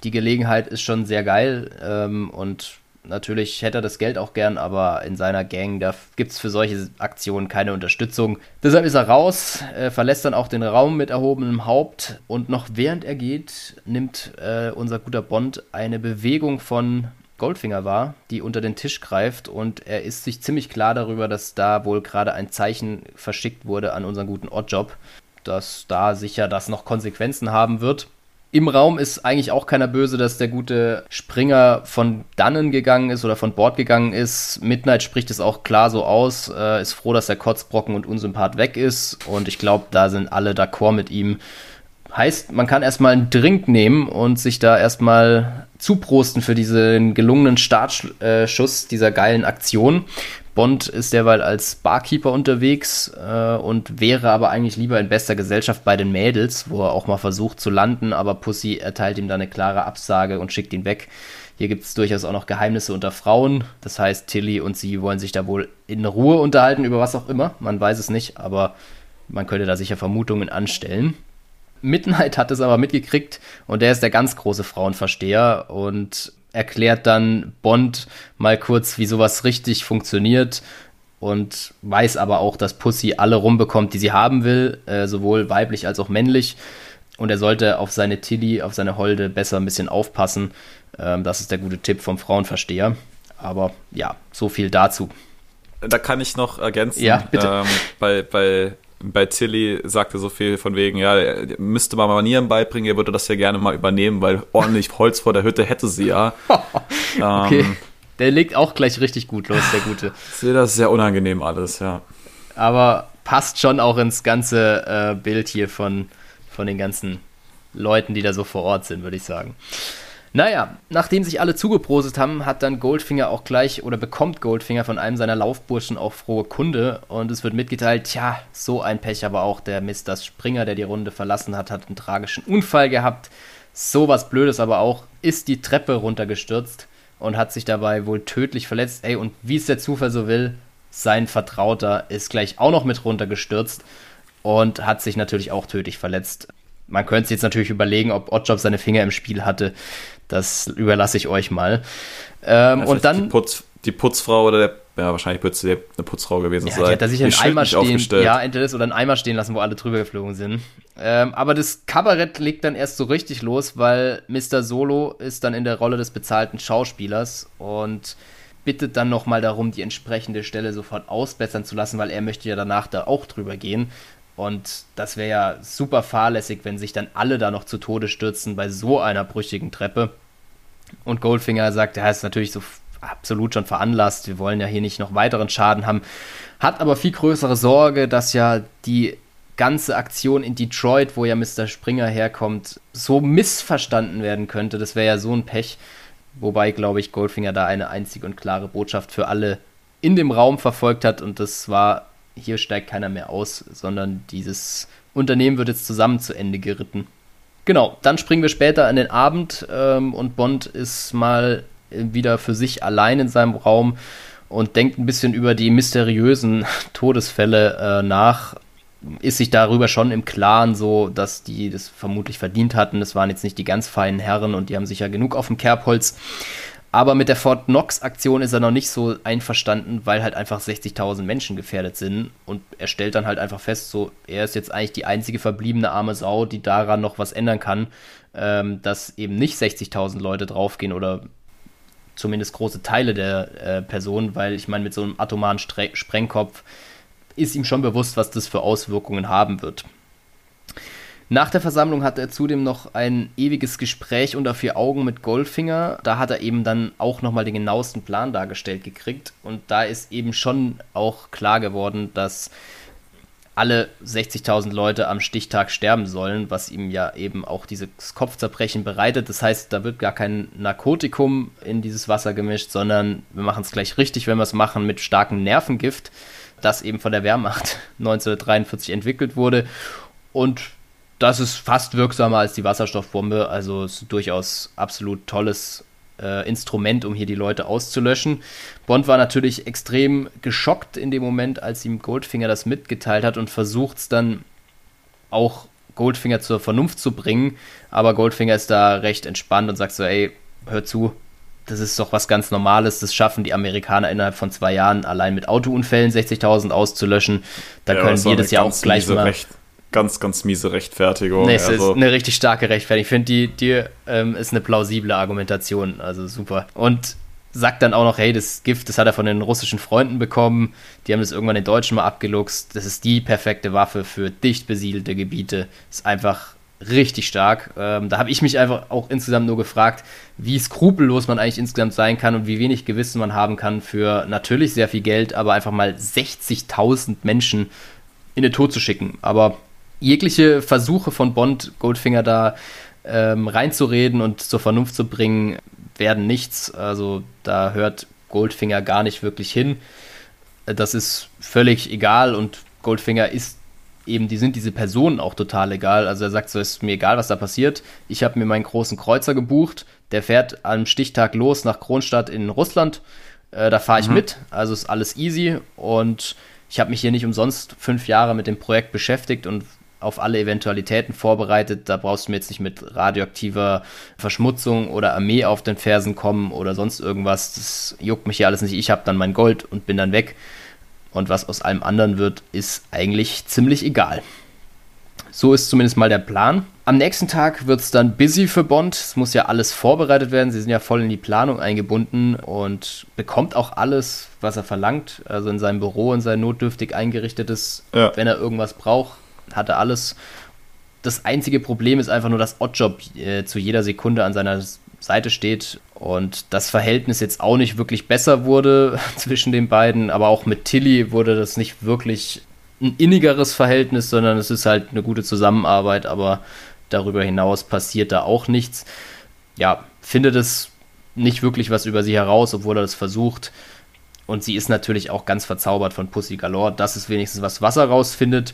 die Gelegenheit ist schon sehr geil ähm, und natürlich hätte er das Geld auch gern, aber in seiner Gang, da gibt es für solche Aktionen keine Unterstützung. Deshalb ist er raus, äh, verlässt dann auch den Raum mit erhobenem Haupt und noch während er geht, nimmt äh, unser guter Bond eine Bewegung von Goldfinger wahr, die unter den Tisch greift und er ist sich ziemlich klar darüber, dass da wohl gerade ein Zeichen verschickt wurde an unseren guten Oddjob, dass da sicher das noch Konsequenzen haben wird. Im Raum ist eigentlich auch keiner böse, dass der gute Springer von dannen gegangen ist oder von Bord gegangen ist. Midnight spricht es auch klar so aus, äh, ist froh, dass der Kotzbrocken und Unsympath weg ist. Und ich glaube, da sind alle d'accord mit ihm. Heißt, man kann erstmal einen Drink nehmen und sich da erstmal zuprosten für diesen gelungenen Startschuss dieser geilen Aktion. Bond ist derweil als Barkeeper unterwegs äh, und wäre aber eigentlich lieber in bester Gesellschaft bei den Mädels, wo er auch mal versucht zu landen, aber Pussy erteilt ihm da eine klare Absage und schickt ihn weg. Hier gibt es durchaus auch noch Geheimnisse unter Frauen. Das heißt, Tilly und sie wollen sich da wohl in Ruhe unterhalten, über was auch immer. Man weiß es nicht, aber man könnte da sicher Vermutungen anstellen. Midnight hat es aber mitgekriegt und der ist der ganz große Frauenversteher und erklärt dann Bond mal kurz, wie sowas richtig funktioniert und weiß aber auch, dass Pussy alle rumbekommt, die sie haben will, äh, sowohl weiblich als auch männlich. Und er sollte auf seine Tilly, auf seine Holde besser ein bisschen aufpassen. Ähm, das ist der gute Tipp vom Frauenversteher. Aber ja, so viel dazu. Da kann ich noch ergänzen. Ja, bitte. Ähm, bei, bei bei Tilly sagte so viel von wegen, ja, müsste mal Manieren beibringen, er würde das ja gerne mal übernehmen, weil ordentlich Holz vor der Hütte hätte sie ja. okay. Ähm, Der legt auch gleich richtig gut los, der Gute. Ich sehe das sehr unangenehm alles, ja. Aber passt schon auch ins ganze äh, Bild hier von, von den ganzen Leuten, die da so vor Ort sind, würde ich sagen. Naja, nachdem sich alle zugeprostet haben, hat dann Goldfinger auch gleich oder bekommt Goldfinger von einem seiner Laufburschen auch frohe Kunde und es wird mitgeteilt, tja, so ein Pech aber auch der Mr. Springer, der die Runde verlassen hat, hat einen tragischen Unfall gehabt. So was Blödes aber auch, ist die Treppe runtergestürzt und hat sich dabei wohl tödlich verletzt. Ey, und wie es der Zufall so will, sein Vertrauter ist gleich auch noch mit runtergestürzt und hat sich natürlich auch tödlich verletzt. Man könnte sich jetzt natürlich überlegen, ob Oddjob seine Finger im Spiel hatte. Das überlasse ich euch mal. Ähm, ja, und dann. Die, Putz, die, Putzfrau oder der. Ja, wahrscheinlich wird es eine Putzfrau gewesen ja, sein. Die hat da sicher einen Eimer stehen. Ja, entweder das oder einen Eimer stehen lassen, wo alle drüber geflogen sind. Ähm, aber das Kabarett legt dann erst so richtig los, weil Mr. Solo ist dann in der Rolle des bezahlten Schauspielers und bittet dann nochmal darum, die entsprechende Stelle sofort ausbessern zu lassen, weil er möchte ja danach da auch drüber gehen. Und das wäre ja super fahrlässig, wenn sich dann alle da noch zu Tode stürzen bei so einer brüchigen Treppe. Und Goldfinger sagt, er ist natürlich so absolut schon veranlasst. Wir wollen ja hier nicht noch weiteren Schaden haben. Hat aber viel größere Sorge, dass ja die ganze Aktion in Detroit, wo ja Mr. Springer herkommt, so missverstanden werden könnte. Das wäre ja so ein Pech. Wobei, glaube ich, Goldfinger da eine einzige und klare Botschaft für alle in dem Raum verfolgt hat. Und das war hier steigt keiner mehr aus, sondern dieses Unternehmen wird jetzt zusammen zu Ende geritten. Genau, dann springen wir später an den Abend ähm, und Bond ist mal wieder für sich allein in seinem Raum und denkt ein bisschen über die mysteriösen Todesfälle äh, nach. Ist sich darüber schon im Klaren so, dass die das vermutlich verdient hatten. Das waren jetzt nicht die ganz feinen Herren und die haben sich ja genug auf dem Kerbholz. Aber mit der Fort Knox-Aktion ist er noch nicht so einverstanden, weil halt einfach 60.000 Menschen gefährdet sind. Und er stellt dann halt einfach fest, so, er ist jetzt eigentlich die einzige verbliebene arme Sau, die daran noch was ändern kann, ähm, dass eben nicht 60.000 Leute draufgehen oder zumindest große Teile der äh, Person, weil ich meine, mit so einem atomaren Stre Sprengkopf ist ihm schon bewusst, was das für Auswirkungen haben wird. Nach der Versammlung hat er zudem noch ein ewiges Gespräch unter vier Augen mit Goldfinger. Da hat er eben dann auch nochmal den genauesten Plan dargestellt gekriegt. Und da ist eben schon auch klar geworden, dass alle 60.000 Leute am Stichtag sterben sollen, was ihm ja eben auch dieses Kopfzerbrechen bereitet. Das heißt, da wird gar kein Narkotikum in dieses Wasser gemischt, sondern wir machen es gleich richtig, wenn wir es machen mit starkem Nervengift, das eben von der Wehrmacht 1943 entwickelt wurde. Und das ist fast wirksamer als die Wasserstoffbombe. Also ist durchaus absolut tolles äh, Instrument, um hier die Leute auszulöschen. Bond war natürlich extrem geschockt in dem Moment, als ihm Goldfinger das mitgeteilt hat und versucht es dann auch Goldfinger zur Vernunft zu bringen. Aber Goldfinger ist da recht entspannt und sagt so, ey, hör zu, das ist doch was ganz Normales. Das schaffen die Amerikaner innerhalb von zwei Jahren allein mit Autounfällen 60.000 auszulöschen. Da ja, können wir das ja auch gleich mal. Recht ganz, ganz miese Rechtfertigung. Nee, es also. ist eine richtig starke Rechtfertigung. Ich finde, die, die ähm, ist eine plausible Argumentation. Also super. Und sagt dann auch noch, hey, das Gift, das hat er von den russischen Freunden bekommen. Die haben das irgendwann in Deutschen mal abgeluchst. Das ist die perfekte Waffe für dicht besiedelte Gebiete. Ist einfach richtig stark. Ähm, da habe ich mich einfach auch insgesamt nur gefragt, wie skrupellos man eigentlich insgesamt sein kann und wie wenig Gewissen man haben kann für natürlich sehr viel Geld, aber einfach mal 60.000 Menschen in den Tod zu schicken. Aber jegliche Versuche von Bond, Goldfinger da ähm, reinzureden und zur Vernunft zu bringen, werden nichts. Also da hört Goldfinger gar nicht wirklich hin. Das ist völlig egal und Goldfinger ist eben, die sind diese Personen auch total egal. Also er sagt so, ist mir egal, was da passiert. Ich habe mir meinen großen Kreuzer gebucht. Der fährt am Stichtag los nach Kronstadt in Russland. Äh, da fahre ich mhm. mit. Also ist alles easy und ich habe mich hier nicht umsonst fünf Jahre mit dem Projekt beschäftigt und auf alle Eventualitäten vorbereitet. Da brauchst du mir jetzt nicht mit radioaktiver Verschmutzung oder Armee auf den Fersen kommen oder sonst irgendwas. Das juckt mich ja alles nicht. Ich habe dann mein Gold und bin dann weg. Und was aus allem anderen wird, ist eigentlich ziemlich egal. So ist zumindest mal der Plan. Am nächsten Tag wird es dann busy für Bond. Es muss ja alles vorbereitet werden. Sie sind ja voll in die Planung eingebunden und bekommt auch alles, was er verlangt. Also in seinem Büro, in sein notdürftig eingerichtetes, ja. wenn er irgendwas braucht hatte alles. Das einzige Problem ist einfach nur, dass Oddjob äh, zu jeder Sekunde an seiner Seite steht und das Verhältnis jetzt auch nicht wirklich besser wurde zwischen den beiden, aber auch mit Tilly wurde das nicht wirklich ein innigeres Verhältnis, sondern es ist halt eine gute Zusammenarbeit, aber darüber hinaus passiert da auch nichts. Ja, findet es nicht wirklich was über sie heraus, obwohl er das versucht. Und sie ist natürlich auch ganz verzaubert von Pussy Galore. Das ist wenigstens was, was er rausfindet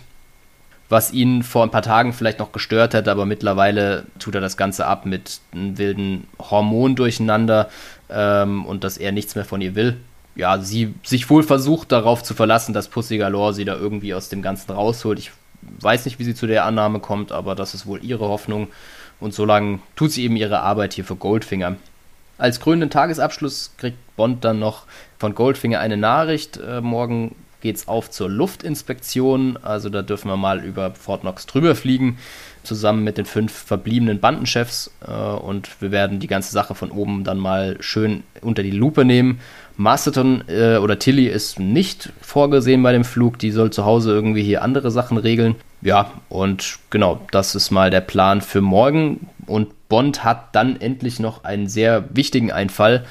was ihn vor ein paar Tagen vielleicht noch gestört hat, aber mittlerweile tut er das Ganze ab mit einem wilden Hormon durcheinander ähm, und dass er nichts mehr von ihr will. Ja, sie sich wohl versucht darauf zu verlassen, dass Pussy Galore sie da irgendwie aus dem Ganzen rausholt. Ich weiß nicht, wie sie zu der Annahme kommt, aber das ist wohl ihre Hoffnung. Und solange tut sie eben ihre Arbeit hier für Goldfinger. Als krönenden Tagesabschluss kriegt Bond dann noch von Goldfinger eine Nachricht. Äh, morgen geht es auf zur Luftinspektion. Also da dürfen wir mal über Fort Knox drüber fliegen, zusammen mit den fünf verbliebenen Bandenchefs. Äh, und wir werden die ganze Sache von oben dann mal schön unter die Lupe nehmen. Masterton äh, oder Tilly ist nicht vorgesehen bei dem Flug. Die soll zu Hause irgendwie hier andere Sachen regeln. Ja, und genau, das ist mal der Plan für morgen. Und Bond hat dann endlich noch einen sehr wichtigen Einfall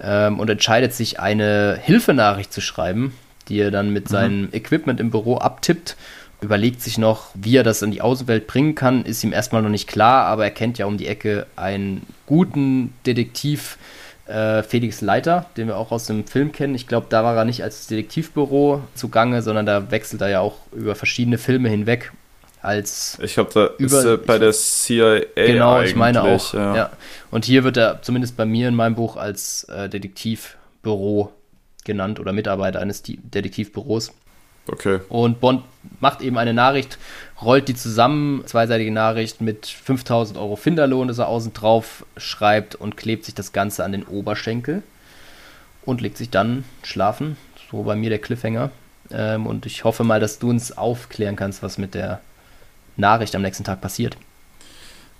ähm, und entscheidet sich, eine Hilfenachricht zu schreiben die er dann mit mhm. seinem Equipment im Büro abtippt. Überlegt sich noch, wie er das in die Außenwelt bringen kann, ist ihm erstmal noch nicht klar, aber er kennt ja um die Ecke einen guten Detektiv, äh, Felix Leiter, den wir auch aus dem Film kennen. Ich glaube, da war er nicht als Detektivbüro zugange, sondern da wechselt er ja auch über verschiedene Filme hinweg. Als ich glaube, da über, ist er bei der CIA. Genau, ich meine auch. Ja. ja. Und hier wird er zumindest bei mir in meinem Buch als äh, Detektivbüro genannt oder Mitarbeiter eines Detektivbüros. Okay. Und Bond macht eben eine Nachricht, rollt die zusammen, zweiseitige Nachricht mit 5000 Euro Finderlohn, das er außen drauf schreibt und klebt sich das Ganze an den Oberschenkel und legt sich dann schlafen. So bei mir der Cliffhanger. Ähm, und ich hoffe mal, dass du uns aufklären kannst, was mit der Nachricht am nächsten Tag passiert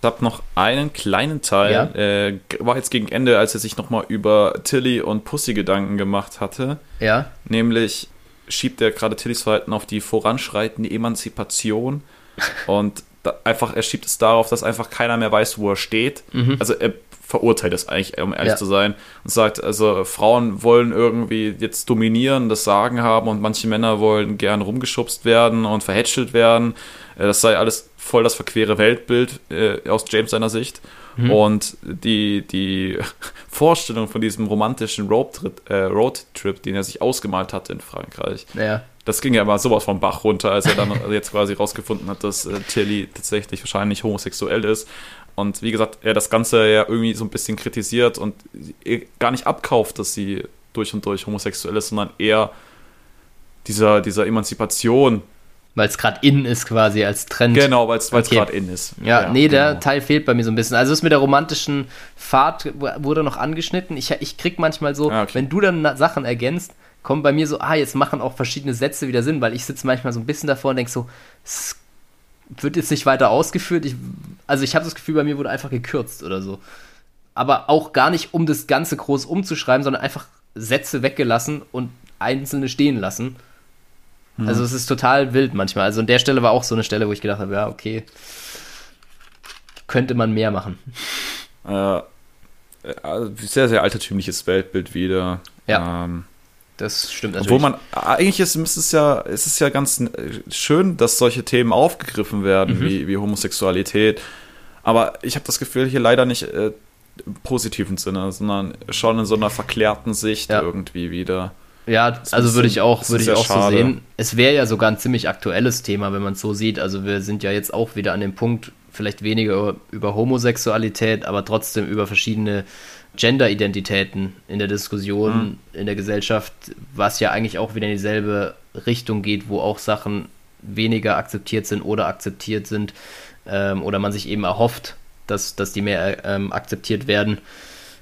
habe noch einen kleinen Teil, ja? äh, war jetzt gegen Ende, als er sich nochmal über Tilly und Pussy Gedanken gemacht hatte. Ja. Nämlich schiebt er gerade Tillys Verhalten auf die voranschreitende Emanzipation und einfach, er schiebt es darauf, dass einfach keiner mehr weiß, wo er steht. Mhm. Also er verurteilt es eigentlich, um ehrlich ja. zu sein, und sagt, also Frauen wollen irgendwie jetzt dominieren, das Sagen haben und manche Männer wollen gern rumgeschubst werden und verhätschelt werden. Äh, das sei alles voll das verquere Weltbild äh, aus James seiner Sicht. Mhm. Und die, die Vorstellung von diesem romantischen Roadtrip, äh, Roadtrip, den er sich ausgemalt hatte in Frankreich, ja. das ging ja immer sowas vom Bach runter, als er dann jetzt quasi rausgefunden hat, dass äh, Tilly tatsächlich wahrscheinlich homosexuell ist. Und wie gesagt, er das Ganze ja irgendwie so ein bisschen kritisiert und gar nicht abkauft, dass sie durch und durch homosexuell ist, sondern eher dieser, dieser Emanzipation weil es gerade in ist quasi als Trend. Genau, weil es okay. gerade in ist. Ja, ja nee, der genau. Teil fehlt bei mir so ein bisschen. Also das mit der romantischen Fahrt wurde noch angeschnitten. Ich, ich krieg manchmal so, ah, okay. wenn du dann Sachen ergänzt, kommen bei mir so, ah, jetzt machen auch verschiedene Sätze wieder Sinn, weil ich sitze manchmal so ein bisschen davor und denke so, es wird jetzt nicht weiter ausgeführt. Ich, also ich habe das Gefühl, bei mir wurde einfach gekürzt oder so. Aber auch gar nicht, um das Ganze groß umzuschreiben, sondern einfach Sätze weggelassen und einzelne stehen lassen. Mhm. Also es ist total wild manchmal. Also an der Stelle war auch so eine Stelle, wo ich gedacht habe, ja, okay, könnte man mehr machen. Äh, sehr, sehr altertümliches Weltbild wieder. Ja. Ähm, das stimmt natürlich. Obwohl man, eigentlich ist, ist es ja, ist es ja ganz schön, dass solche Themen aufgegriffen werden, mhm. wie, wie Homosexualität. Aber ich habe das Gefühl, hier leider nicht äh, im positiven Sinne, sondern schon in so einer verklärten Sicht ja. irgendwie wieder. Ja, also würde ich auch, würde ich auch so sehen. Es wäre ja sogar ein ziemlich aktuelles Thema, wenn man es so sieht. Also wir sind ja jetzt auch wieder an dem Punkt, vielleicht weniger über Homosexualität, aber trotzdem über verschiedene Gender-Identitäten in der Diskussion, mhm. in der Gesellschaft, was ja eigentlich auch wieder in dieselbe Richtung geht, wo auch Sachen weniger akzeptiert sind oder akzeptiert sind ähm, oder man sich eben erhofft, dass, dass die mehr ähm, akzeptiert werden.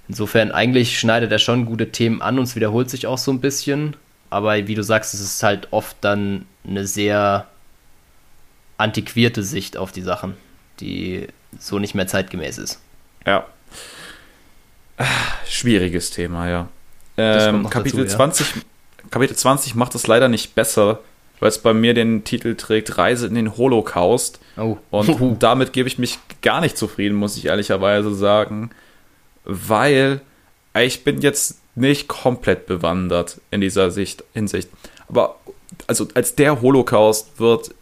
Insofern, eigentlich schneidet er schon gute Themen an und es wiederholt sich auch so ein bisschen. Aber wie du sagst, es ist halt oft dann eine sehr antiquierte Sicht auf die Sachen, die so nicht mehr zeitgemäß ist. Ja. Schwieriges Thema, ja. Ähm, Kapitel, dazu, 20, ja. Kapitel 20 macht es leider nicht besser, weil es bei mir den Titel trägt Reise in den Holocaust. Oh. Und damit gebe ich mich gar nicht zufrieden, muss ich ehrlicherweise sagen weil ich bin jetzt nicht komplett bewandert in dieser Sicht, Hinsicht. Aber also als der Holocaust wird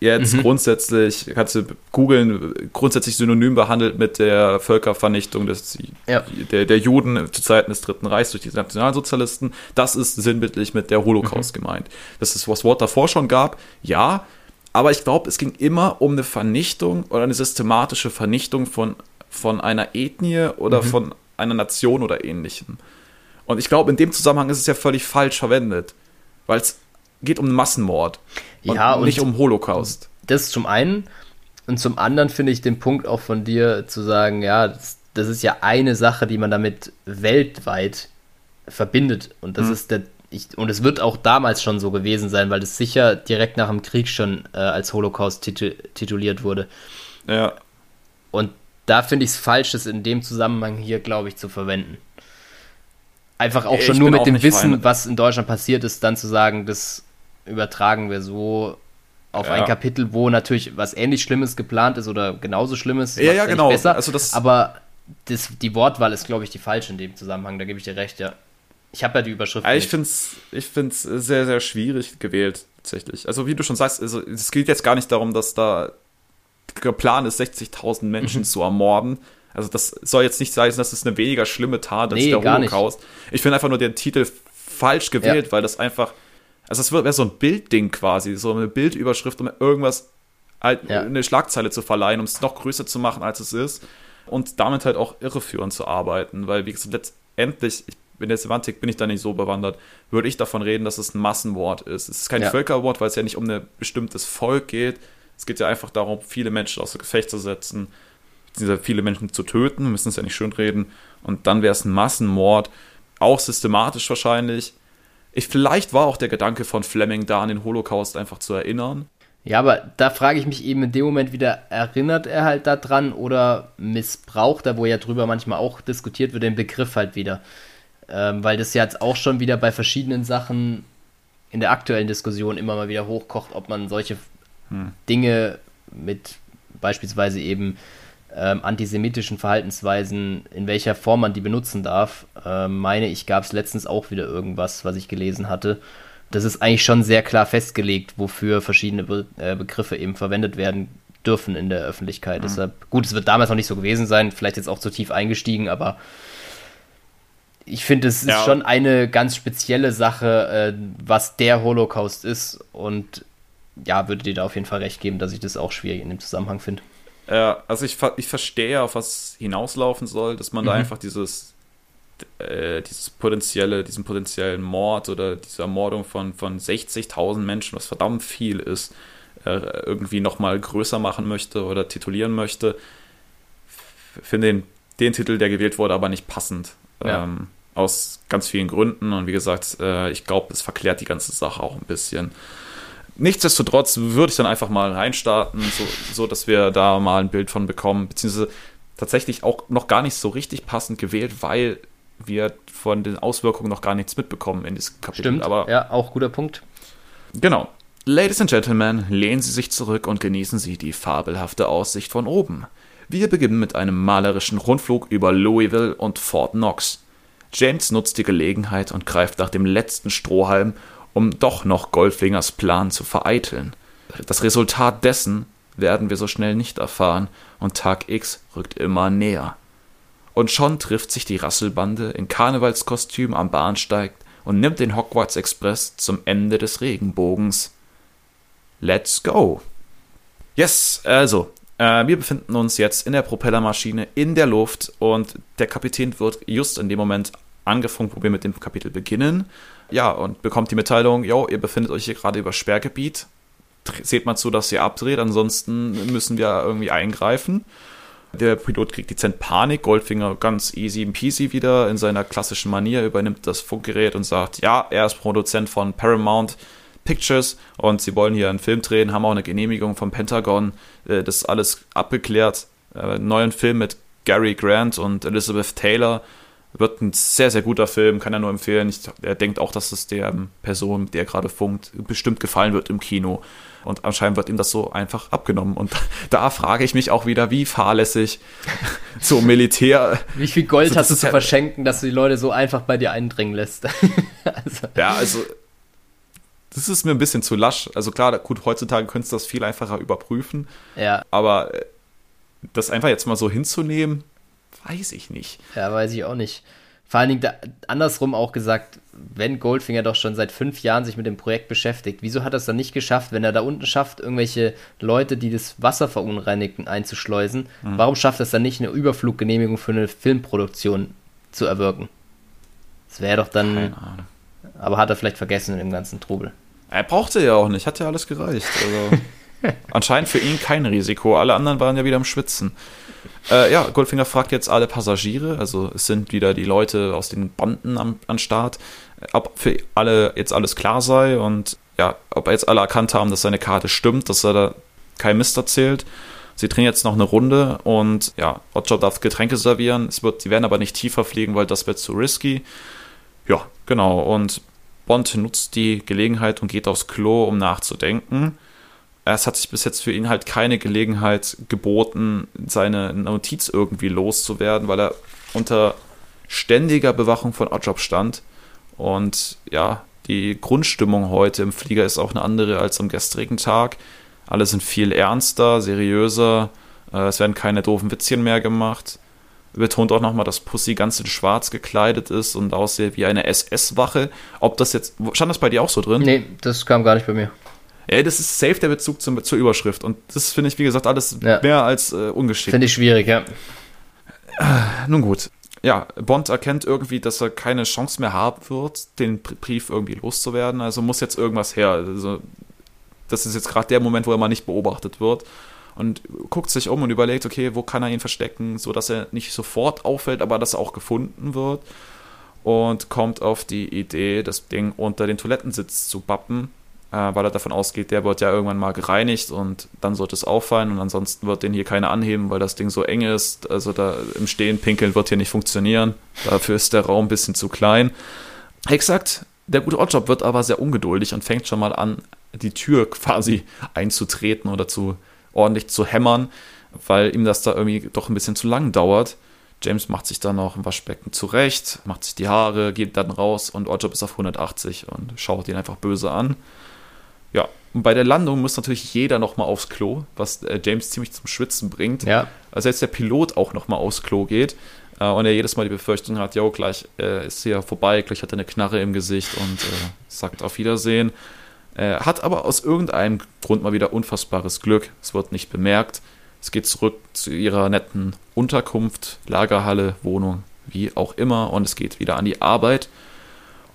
jetzt mhm. grundsätzlich, kannst du googeln, grundsätzlich synonym behandelt mit der Völkervernichtung des, ja. der, der Juden zu Zeiten des Dritten Reichs durch die Nationalsozialisten. Das ist sinnbildlich mit der Holocaust mhm. gemeint. Das ist, was Wort davor schon gab, ja, aber ich glaube, es ging immer um eine Vernichtung oder eine systematische Vernichtung von, von einer Ethnie oder mhm. von einer Nation oder ähnlichem. Und ich glaube, in dem Zusammenhang ist es ja völlig falsch verwendet, weil es geht um Massenmord und ja, nicht um Holocaust. Das zum einen. Und zum anderen finde ich den Punkt auch von dir zu sagen, ja, das, das ist ja eine Sache, die man damit weltweit verbindet. Und das mhm. ist der, ich, und es wird auch damals schon so gewesen sein, weil das sicher direkt nach dem Krieg schon äh, als Holocaust titu tituliert wurde. Ja. Und da finde ich es falsch, das in dem Zusammenhang hier, glaube ich, zu verwenden. Einfach auch schon ich nur mit dem Wissen, was in Deutschland passiert ist, dann zu sagen, das übertragen wir so auf ja. ein Kapitel, wo natürlich was ähnlich Schlimmes geplant ist oder genauso Schlimmes. Ja, ja, genau. Besser. Also das aber das, die Wortwahl ist, glaube ich, die falsche in dem Zusammenhang. Da gebe ich dir recht, ja. Ich habe ja die Überschrift. Ja, ich finde es ich find's sehr, sehr schwierig gewählt, tatsächlich. Also, wie du schon sagst, also, es geht jetzt gar nicht darum, dass da geplant ist, 60.000 Menschen mhm. zu ermorden. Also, das soll jetzt nicht sein, dass es eine weniger schlimme Tat als nee, der Holocaust. Ich finde einfach nur den Titel falsch gewählt, ja. weil das einfach also es wäre so ein Bildding quasi, so eine Bildüberschrift, um irgendwas, halt ja. eine Schlagzeile zu verleihen, um es noch größer zu machen, als es ist. Und damit halt auch irreführend zu arbeiten, weil, wie gesagt, letztendlich, in der Semantik bin ich da nicht so bewandert, würde ich davon reden, dass es ein Massenwort ist. Es ist kein ja. Völkerwort, weil es ja nicht um ein bestimmtes Volk geht. Es geht ja einfach darum, viele Menschen außer Gefecht zu setzen, viele Menschen zu töten, wir müssen es ja nicht schön reden. Und dann wäre es ein Massenmord, auch systematisch wahrscheinlich ich, vielleicht war auch der Gedanke von Fleming da, an den Holocaust einfach zu erinnern. Ja, aber da frage ich mich eben in dem Moment wieder, erinnert er halt daran oder missbraucht er, wo ja drüber manchmal auch diskutiert wird, den Begriff halt wieder. Ähm, weil das ja jetzt auch schon wieder bei verschiedenen Sachen in der aktuellen Diskussion immer mal wieder hochkocht, ob man solche hm. Dinge mit beispielsweise eben ähm, antisemitischen Verhaltensweisen, in welcher Form man die benutzen darf, äh, meine ich, gab es letztens auch wieder irgendwas, was ich gelesen hatte. Das ist eigentlich schon sehr klar festgelegt, wofür verschiedene Be äh, Begriffe eben verwendet werden dürfen in der Öffentlichkeit. Mhm. Deshalb, gut, es wird damals noch nicht so gewesen sein, vielleicht jetzt auch zu tief eingestiegen, aber ich finde, es ist ja. schon eine ganz spezielle Sache, äh, was der Holocaust ist und ja, würde dir da auf jeden Fall recht geben, dass ich das auch schwierig in dem Zusammenhang finde. Ja, also ich, ich verstehe, auf was hinauslaufen soll, dass man mhm. da einfach dieses, äh, dieses potenzielle, diesen potenziellen Mord oder diese Ermordung von, von 60.000 Menschen, was verdammt viel ist, äh, irgendwie nochmal größer machen möchte oder titulieren möchte. Finde den, den Titel, der gewählt wurde, aber nicht passend. Ja. Ähm, aus ganz vielen Gründen. Und wie gesagt, äh, ich glaube, es verklärt die ganze Sache auch ein bisschen. Nichtsdestotrotz würde ich dann einfach mal reinstarten, so, so dass wir da mal ein Bild von bekommen, beziehungsweise tatsächlich auch noch gar nicht so richtig passend gewählt, weil wir von den Auswirkungen noch gar nichts mitbekommen in diesem Kapitel. Stimmt, aber ja, auch guter Punkt. Genau. Ladies and Gentlemen, lehnen Sie sich zurück und genießen Sie die fabelhafte Aussicht von oben. Wir beginnen mit einem malerischen Rundflug über Louisville und Fort Knox. James nutzt die Gelegenheit und greift nach dem letzten Strohhalm, um doch noch Goldfingers Plan zu vereiteln. Das Resultat dessen werden wir so schnell nicht erfahren, und Tag X rückt immer näher. Und schon trifft sich die Rasselbande in Karnevalskostüm am Bahnsteig und nimmt den Hogwarts Express zum Ende des Regenbogens. Let's go! Yes, also, äh, wir befinden uns jetzt in der Propellermaschine in der Luft und der Kapitän wird just in dem Moment angefunkt, wo wir mit dem Kapitel beginnen ja, und bekommt die Mitteilung, jo, ihr befindet euch hier gerade über Sperrgebiet. Seht mal zu, dass ihr abdreht, ansonsten müssen wir irgendwie eingreifen. Der Pilot kriegt dezent Panik, Goldfinger ganz easy peasy wieder in seiner klassischen Manier, übernimmt das Funkgerät und sagt, ja, er ist Produzent von Paramount Pictures und sie wollen hier einen Film drehen, haben auch eine Genehmigung vom Pentagon, äh, das ist alles abgeklärt. Äh, neuen Film mit Gary Grant und Elizabeth Taylor Wird ein sehr, sehr guter Film, kann er nur empfehlen. Ich, er denkt auch, dass es der Person, der gerade funkt, bestimmt gefallen wird im Kino. Und anscheinend wird ihm das so einfach abgenommen. Und da frage ich mich auch wieder, wie fahrlässig so Militär. Wie viel Gold also, hast du zu verschenken, dass du die Leute so einfach bei dir eindringen lässt? also. Ja, also das ist mir ein bisschen zu lasch. Also klar, gut, heutzutage könntest du das viel einfacher überprüfen. Ja. Aber äh, das einfach jetzt mal so hinzunehmen, weiß ich nicht. Ja, weiß ich auch nicht. Vor allen Dingen da, andersrum auch gesagt, wenn Goldfinger doch schon seit fünf Jahren sich mit dem Projekt beschäftigt, wieso hat er es dann nicht geschafft, wenn er da unten schafft, irgendwelche Leute, die das Wasser verunreinigen, einzuschleusen? Mhm. Warum schafft er es dann nicht, eine Überfluggenehmigung für eine Filmproduktion zu erwirken? Das wäre doch dann. Keine Ahnung. Aber hat er vielleicht vergessen in dem ganzen Trubel. Er brauchte ja auch nicht, hat ja alles gereicht. Also anscheinend für ihn kein Risiko. Alle anderen waren ja wieder am Schwitzen. Äh, ja, Goldfinger fragt jetzt alle Passagiere, also es sind wieder die Leute aus den Banden am, an Start, ob für alle jetzt alles klar sei und ja, ob jetzt alle erkannt haben, dass seine Karte stimmt, dass er da kein Mist erzählt. Sie drehen jetzt noch eine Runde und ja, Oddjob darf Getränke servieren. Es wird, sie werden aber nicht tiefer fliegen, weil das wird zu risky. Ja, genau. Und Bond nutzt die Gelegenheit und geht aufs Klo, um nachzudenken. Es hat sich bis jetzt für ihn halt keine Gelegenheit geboten, seine Notiz irgendwie loszuwerden, weil er unter ständiger Bewachung von Oddjob stand. Und ja, die Grundstimmung heute im Flieger ist auch eine andere als am gestrigen Tag. Alle sind viel ernster, seriöser. Äh, es werden keine doofen Witzchen mehr gemacht betont auch nochmal, dass Pussy ganz in schwarz gekleidet ist und aussieht wie eine SS-Wache. Ob das jetzt, stand das bei dir auch so drin? Nee, das kam gar nicht bei mir. Ja, das ist safe der Bezug zum, zur Überschrift. Und das finde ich, wie gesagt, alles ja. mehr als äh, ungeschickt. Finde ich schwierig, ja. Äh, nun gut. Ja, Bond erkennt irgendwie, dass er keine Chance mehr haben wird, den Brief irgendwie loszuwerden. Also muss jetzt irgendwas her. Also, das ist jetzt gerade der Moment, wo er mal nicht beobachtet wird und guckt sich um und überlegt, okay, wo kann er ihn verstecken, sodass er nicht sofort auffällt, aber dass er auch gefunden wird. Und kommt auf die Idee, das Ding unter den Toilettensitz zu bappen, weil er davon ausgeht, der wird ja irgendwann mal gereinigt und dann sollte es auffallen und ansonsten wird den hier keiner anheben, weil das Ding so eng ist. Also da im Stehen pinkeln wird hier nicht funktionieren. Dafür ist der Raum ein bisschen zu klein. Exakt. Der gute Oddjob wird aber sehr ungeduldig und fängt schon mal an, die Tür quasi einzutreten oder zu ordentlich zu hämmern, weil ihm das da irgendwie doch ein bisschen zu lang dauert. James macht sich dann noch im Waschbecken zurecht, macht sich die Haare, geht dann raus und Oddjob ist auf 180 und schaut ihn einfach böse an. Ja, und bei der Landung muss natürlich jeder nochmal aufs Klo, was äh, James ziemlich zum Schwitzen bringt. Ja. Also jetzt der Pilot auch nochmal aufs Klo geht äh, und er jedes Mal die Befürchtung hat, jo, gleich äh, ist hier vorbei, gleich hat er eine Knarre im Gesicht und äh, sagt auf Wiedersehen. Äh, hat aber aus irgendeinem Grund mal wieder unfassbares Glück. Es wird nicht bemerkt. Es geht zurück zu ihrer netten Unterkunft, Lagerhalle, Wohnung, wie auch immer. Und es geht wieder an die Arbeit.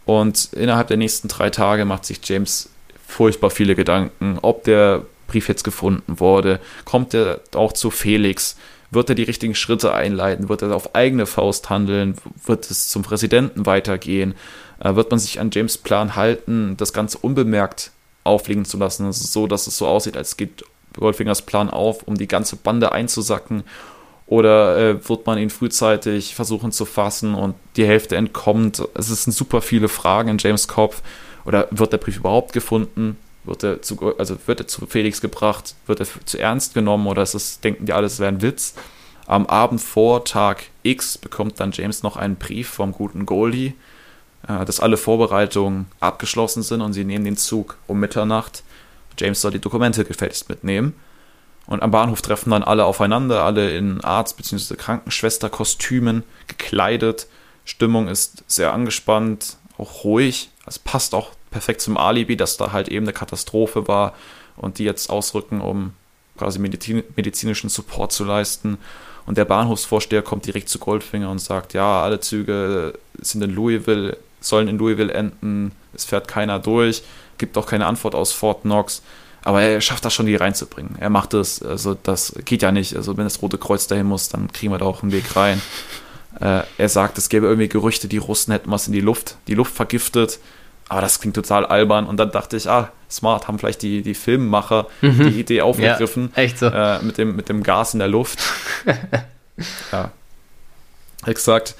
Und innerhalb der nächsten drei Tage macht sich James furchtbar viele Gedanken, ob der Brief jetzt gefunden wurde. Kommt er auch zu Felix? Wird er die richtigen Schritte einleiten? Wird er auf eigene Faust handeln? Wird es zum Präsidenten weitergehen? Äh, wird man sich an James Plan halten, das Ganze unbemerkt aufliegen zu lassen, also so, dass es so aussieht, als geht Goldfingers Plan auf, um die ganze Bande einzusacken, oder äh, wird man ihn frühzeitig versuchen zu fassen und die Hälfte entkommt? Es sind super viele Fragen in James Kopf. Oder wird der Brief überhaupt gefunden? Wird er zu, also wird er zu Felix gebracht? Wird er zu ernst genommen? Oder ist es, denken die alles wäre ein Witz? Am Abend vor Tag X bekommt dann James noch einen Brief vom guten Goldie, äh, dass alle Vorbereitungen abgeschlossen sind und sie nehmen den Zug um Mitternacht. James soll die Dokumente gefälligst mitnehmen. Und am Bahnhof treffen dann alle aufeinander, alle in Arzt- bzw. Krankenschwesterkostümen gekleidet. Stimmung ist sehr angespannt, auch ruhig. Es passt auch perfekt zum Alibi, dass da halt eben eine Katastrophe war und die jetzt ausrücken, um quasi Medizin medizinischen Support zu leisten. Und der Bahnhofsvorsteher kommt direkt zu Goldfinger und sagt, ja, alle Züge sind in Louisville, sollen in Louisville enden, es fährt keiner durch, gibt auch keine Antwort aus Fort Knox. Aber er schafft das schon, die reinzubringen. Er macht es, also das geht ja nicht. Also wenn das Rote Kreuz dahin muss, dann kriegen wir da auch einen Weg rein. Äh, er sagt, es gäbe irgendwie Gerüchte, die Russen hätten was in die Luft, die Luft vergiftet. Aber das klingt total albern. Und dann dachte ich, ah, smart, haben vielleicht die, die Filmemacher mhm. die Idee aufgegriffen. Ja, echt so. Äh, mit, dem, mit dem Gas in der Luft. ja. Exakt.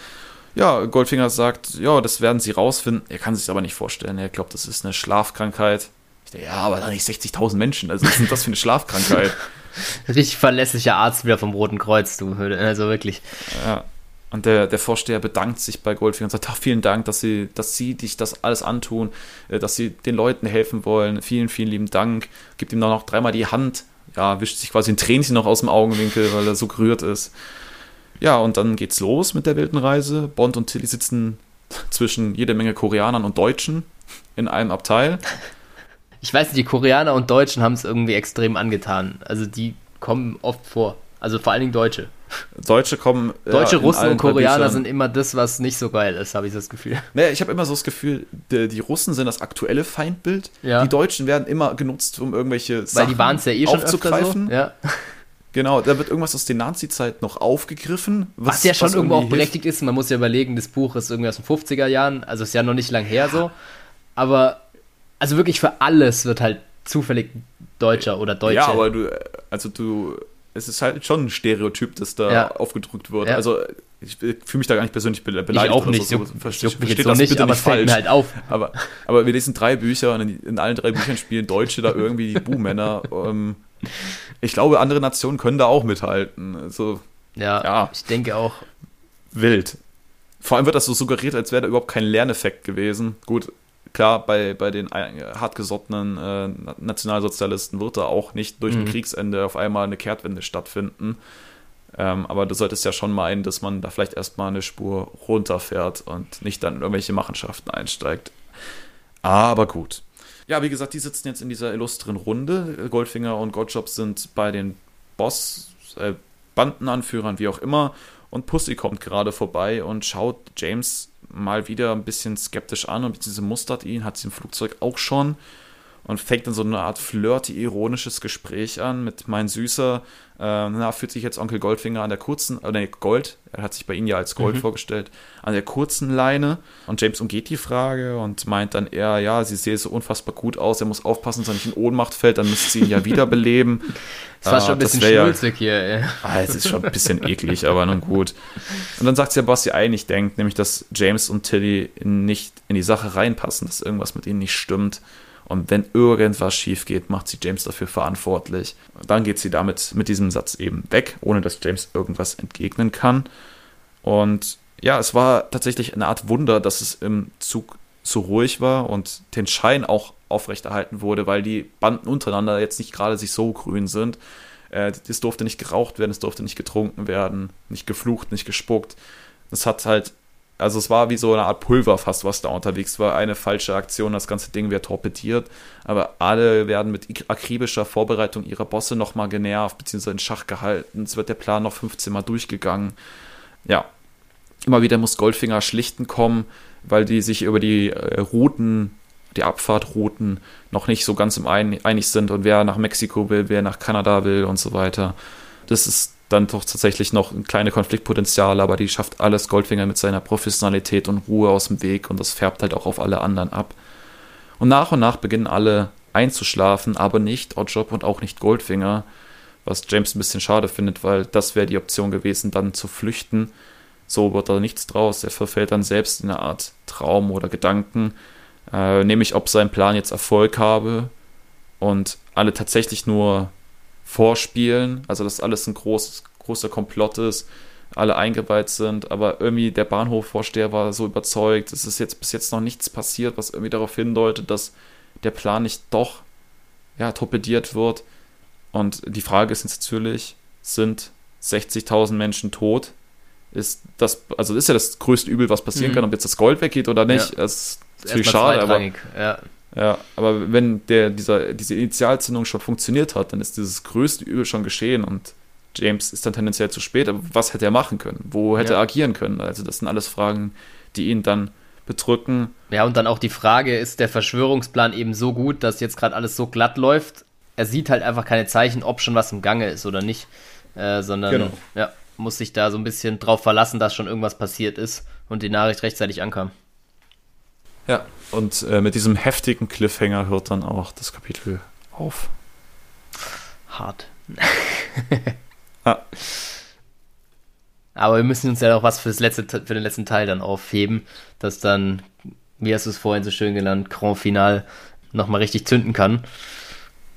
Ja, Goldfinger sagt, ja, das werden sie rausfinden. Er kann sich aber nicht vorstellen. Er glaubt, das ist eine Schlafkrankheit. Ich denke, ja, aber da nicht 60.000 Menschen. Also, was ist denn das für eine Schlafkrankheit? Richtig verlässlicher Arzt wieder vom Roten Kreuz, du. Also wirklich. Ja. Und der, der Vorsteher bedankt sich bei Goldfinger und sagt, ach, vielen Dank, dass sie, dass sie dich das alles antun, äh, dass sie den Leuten helfen wollen. Vielen, vielen lieben Dank. Gibt ihm dann noch dreimal die Hand. Ja, wischt sich quasi ein Tränchen noch aus dem Augenwinkel, weil er so gerührt ist. Ja, und dann geht's los mit der wilden Reise. Bond und Tilly sitzen zwischen jede Menge Koreanern und Deutschen in einem Abteil. Ich weiß nicht, die Koreaner und Deutschen haben es irgendwie extrem angetan. Also die kommen oft vor. Also vor allen Dingen Deutsche. Deutsche kommen. Deutsche, ja, Russen und Koreaner sind immer das, was nicht so geil ist, habe ich das Gefühl. Naja, ich habe immer so das Gefühl, die, die, Russen sind das aktuelle Feindbild. Ja. Die Deutschen werden immer genutzt, um irgendwelche Weil Sachen die waren es ja eh schon aufzugreifen. So. Ja. Genau, da wird irgendwas aus der Nazi-Zeit noch aufgegriffen. Was, was ja schon was irgendwo auch berechtigt hilft. ist. Man muss ja überlegen, das Buch ist irgendwie aus den 50er Jahren, also ist ja noch nicht lang her so. Aber, also wirklich für alles wird halt zufällig Deutscher oder Deutsche. Ja, aber du, also du es ist halt schon ein Stereotyp, das da ja. aufgedrückt wird. Ja. Also ich fühle mich da gar nicht persönlich beleidigt. Ich auch nicht. So. Jetzt das nicht, bitte aber nicht falsch. Mir halt auf. Aber, aber wir lesen drei Bücher und in, in allen drei Büchern spielen Deutsche da irgendwie die Buhmänner. ähm, ich glaube, andere Nationen können da auch mithalten. Also, ja, ja, ich denke auch. Wild. Vor allem wird das so suggeriert, als wäre da überhaupt kein Lerneffekt gewesen. Gut, klar, bei, bei den hartgesottenen äh, Nationalsozialisten wird da auch nicht durch mhm. ein Kriegsende auf einmal eine Kehrtwende stattfinden. Ähm, aber du solltest ja schon meinen, dass man da vielleicht erstmal eine Spur runterfährt und nicht dann in irgendwelche Machenschaften einsteigt. Aber gut. Ja, wie gesagt, die sitzen jetzt in dieser illustren Runde. Goldfinger und Goldjob sind bei den Boss, äh, Bandenanführern, wie auch immer. Und Pussy kommt gerade vorbei und schaut James mal wieder ein bisschen skeptisch an und beziehungsweise mustert ihn, hat sie im Flugzeug auch schon und fängt dann so eine Art flirty, ironisches Gespräch an mit mein Süßer. Äh, na, fühlt sich jetzt Onkel Goldfinger an der kurzen, äh, nee, Gold, er hat sich bei ihnen ja als Gold mhm. vorgestellt, an der kurzen Leine. Und James umgeht die Frage und meint dann eher, ja, sie sehe so unfassbar gut aus, er muss aufpassen, dass er nicht in Ohnmacht fällt, dann müsste sie ihn ja wiederbeleben. das war schon ein bisschen schmulzig ja, hier, ey. Ah, es ist schon ein bisschen eklig, aber nun gut. Und dann sagt sie ja, was sie eigentlich denkt, nämlich, dass James und Tilly nicht in die Sache reinpassen, dass irgendwas mit ihnen nicht stimmt. Und wenn irgendwas schief geht, macht sie James dafür verantwortlich. Dann geht sie damit mit diesem Satz eben weg, ohne dass James irgendwas entgegnen kann. Und ja, es war tatsächlich eine Art Wunder, dass es im Zug so ruhig war und den Schein auch aufrechterhalten wurde, weil die Banden untereinander jetzt nicht gerade sich so grün sind. Äh, es durfte nicht geraucht werden, es durfte nicht getrunken werden, nicht geflucht, nicht gespuckt. Das hat halt also es war wie so eine Art Pulver fast, was da unterwegs war. Eine falsche Aktion, das ganze Ding wird torpediert. Aber alle werden mit akribischer Vorbereitung ihrer Bosse nochmal genervt, beziehungsweise in Schach gehalten. Es wird der Plan noch 15 Mal durchgegangen. Ja, immer wieder muss Goldfinger schlichten kommen, weil die sich über die äh, Routen, die Abfahrtrouten noch nicht so ganz im ein einig sind und wer nach Mexiko will, wer nach Kanada will und so weiter. Das ist dann doch tatsächlich noch ein kleine Konfliktpotenzial, aber die schafft alles Goldfinger mit seiner Professionalität und Ruhe aus dem Weg und das färbt halt auch auf alle anderen ab. Und nach und nach beginnen alle einzuschlafen, aber nicht Oddjob und auch nicht Goldfinger, was James ein bisschen schade findet, weil das wäre die Option gewesen, dann zu flüchten. So wird da nichts draus. Er verfällt dann selbst in eine Art Traum oder Gedanken, äh, nämlich ob sein Plan jetzt Erfolg habe und alle tatsächlich nur vorspielen, also dass alles ein groß, großer Komplott ist, alle eingeweiht sind, aber irgendwie der Bahnhofvorsteher war so überzeugt, es ist jetzt bis jetzt noch nichts passiert, was irgendwie darauf hindeutet, dass der Plan nicht doch ja, torpediert wird. Und die Frage ist jetzt natürlich, sind 60.000 Menschen tot? Ist das, also ist ja das größte Übel, was passieren mhm. kann, ob jetzt das Gold weggeht oder nicht. Ja. Das ist natürlich schade, aber ja. Ja, aber wenn der, dieser, diese Initialzündung schon funktioniert hat, dann ist dieses größte Übel schon geschehen und James ist dann tendenziell zu spät. Aber was hätte er machen können? Wo hätte ja. er agieren können? Also, das sind alles Fragen, die ihn dann bedrücken. Ja, und dann auch die Frage, ist der Verschwörungsplan eben so gut, dass jetzt gerade alles so glatt läuft? Er sieht halt einfach keine Zeichen, ob schon was im Gange ist oder nicht, äh, sondern genau. ja, muss sich da so ein bisschen drauf verlassen, dass schon irgendwas passiert ist und die Nachricht rechtzeitig ankam. Ja, und äh, mit diesem heftigen Cliffhanger hört dann auch das Kapitel auf. Hart. ah. Aber wir müssen uns ja auch was für, das letzte, für den letzten Teil dann aufheben, dass dann, wie hast du es vorhin so schön genannt, Grand Final nochmal richtig zünden kann.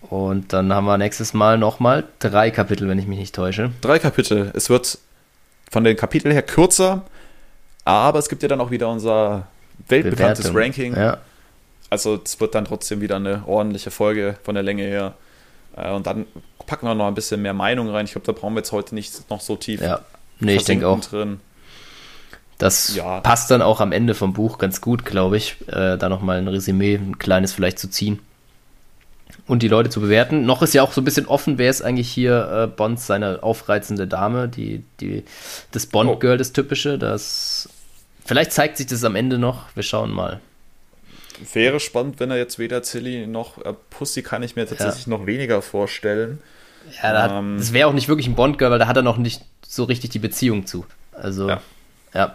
Und dann haben wir nächstes Mal nochmal drei Kapitel, wenn ich mich nicht täusche. Drei Kapitel. Es wird von den Kapiteln her kürzer, aber es gibt ja dann auch wieder unser weltbekanntes Bewertung. Ranking. Ja. Also es wird dann trotzdem wieder eine ordentliche Folge von der Länge her. Äh, und dann packen wir noch ein bisschen mehr Meinung rein. Ich glaube, da brauchen wir jetzt heute nicht noch so tief. Ja, nee, ich denke auch. Drin. Das ja. passt dann auch am Ende vom Buch ganz gut, glaube ich, äh, da nochmal ein Resümee, ein kleines vielleicht zu ziehen und die Leute zu bewerten. Noch ist ja auch so ein bisschen offen, wer ist eigentlich hier äh, Bonds seine aufreizende Dame, die, die, das Bond-Girl, oh. das typische. Das, vielleicht zeigt sich das am Ende noch. Wir schauen mal. Wäre spannend, wenn er jetzt weder Tilly noch äh, Pussy kann ich mir tatsächlich ja. noch weniger vorstellen. Ja, da ähm, das wäre auch nicht wirklich ein Bond-Girl, weil da hat er noch nicht so richtig die Beziehung zu. Also, ja. ja.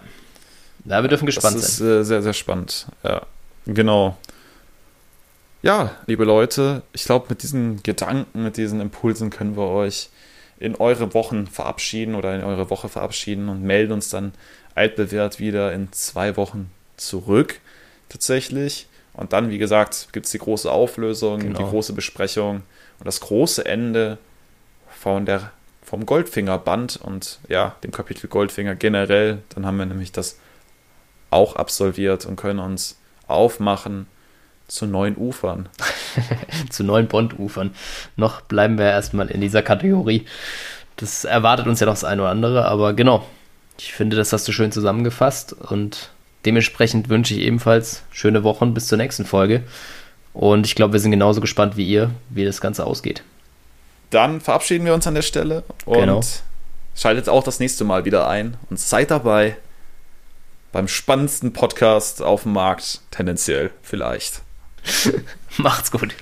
Ja, wir dürfen gespannt sein. Das ist äh, sehr, sehr spannend. Ja, genau. Ja, liebe Leute, ich glaube, mit diesen Gedanken, mit diesen Impulsen können wir euch in eure Wochen verabschieden oder in eure Woche verabschieden und melden uns dann altbewährt wieder in zwei Wochen zurück, tatsächlich. Und dann, wie gesagt, gibt es die große Auflösung, genau. die große Besprechung und das große Ende von der, vom Goldfinger-Band und ja, dem Kapitel Goldfinger generell. Dann haben wir nämlich das auch absolviert und können uns aufmachen zu neuen Ufern. zu neuen Bond-Ufern. Noch bleiben wir erstmal in dieser Kategorie. Das erwartet uns ja noch das eine oder andere, aber genau. Ich finde, das hast du schön zusammengefasst und dementsprechend wünsche ich ebenfalls schöne Wochen bis zur nächsten Folge. Und ich glaube, wir sind genauso gespannt wie ihr, wie das Ganze ausgeht. Dann verabschieden wir uns an der Stelle und genau. schaltet auch das nächste Mal wieder ein und seid dabei beim spannendsten Podcast auf dem Markt, tendenziell vielleicht. Macht's gut.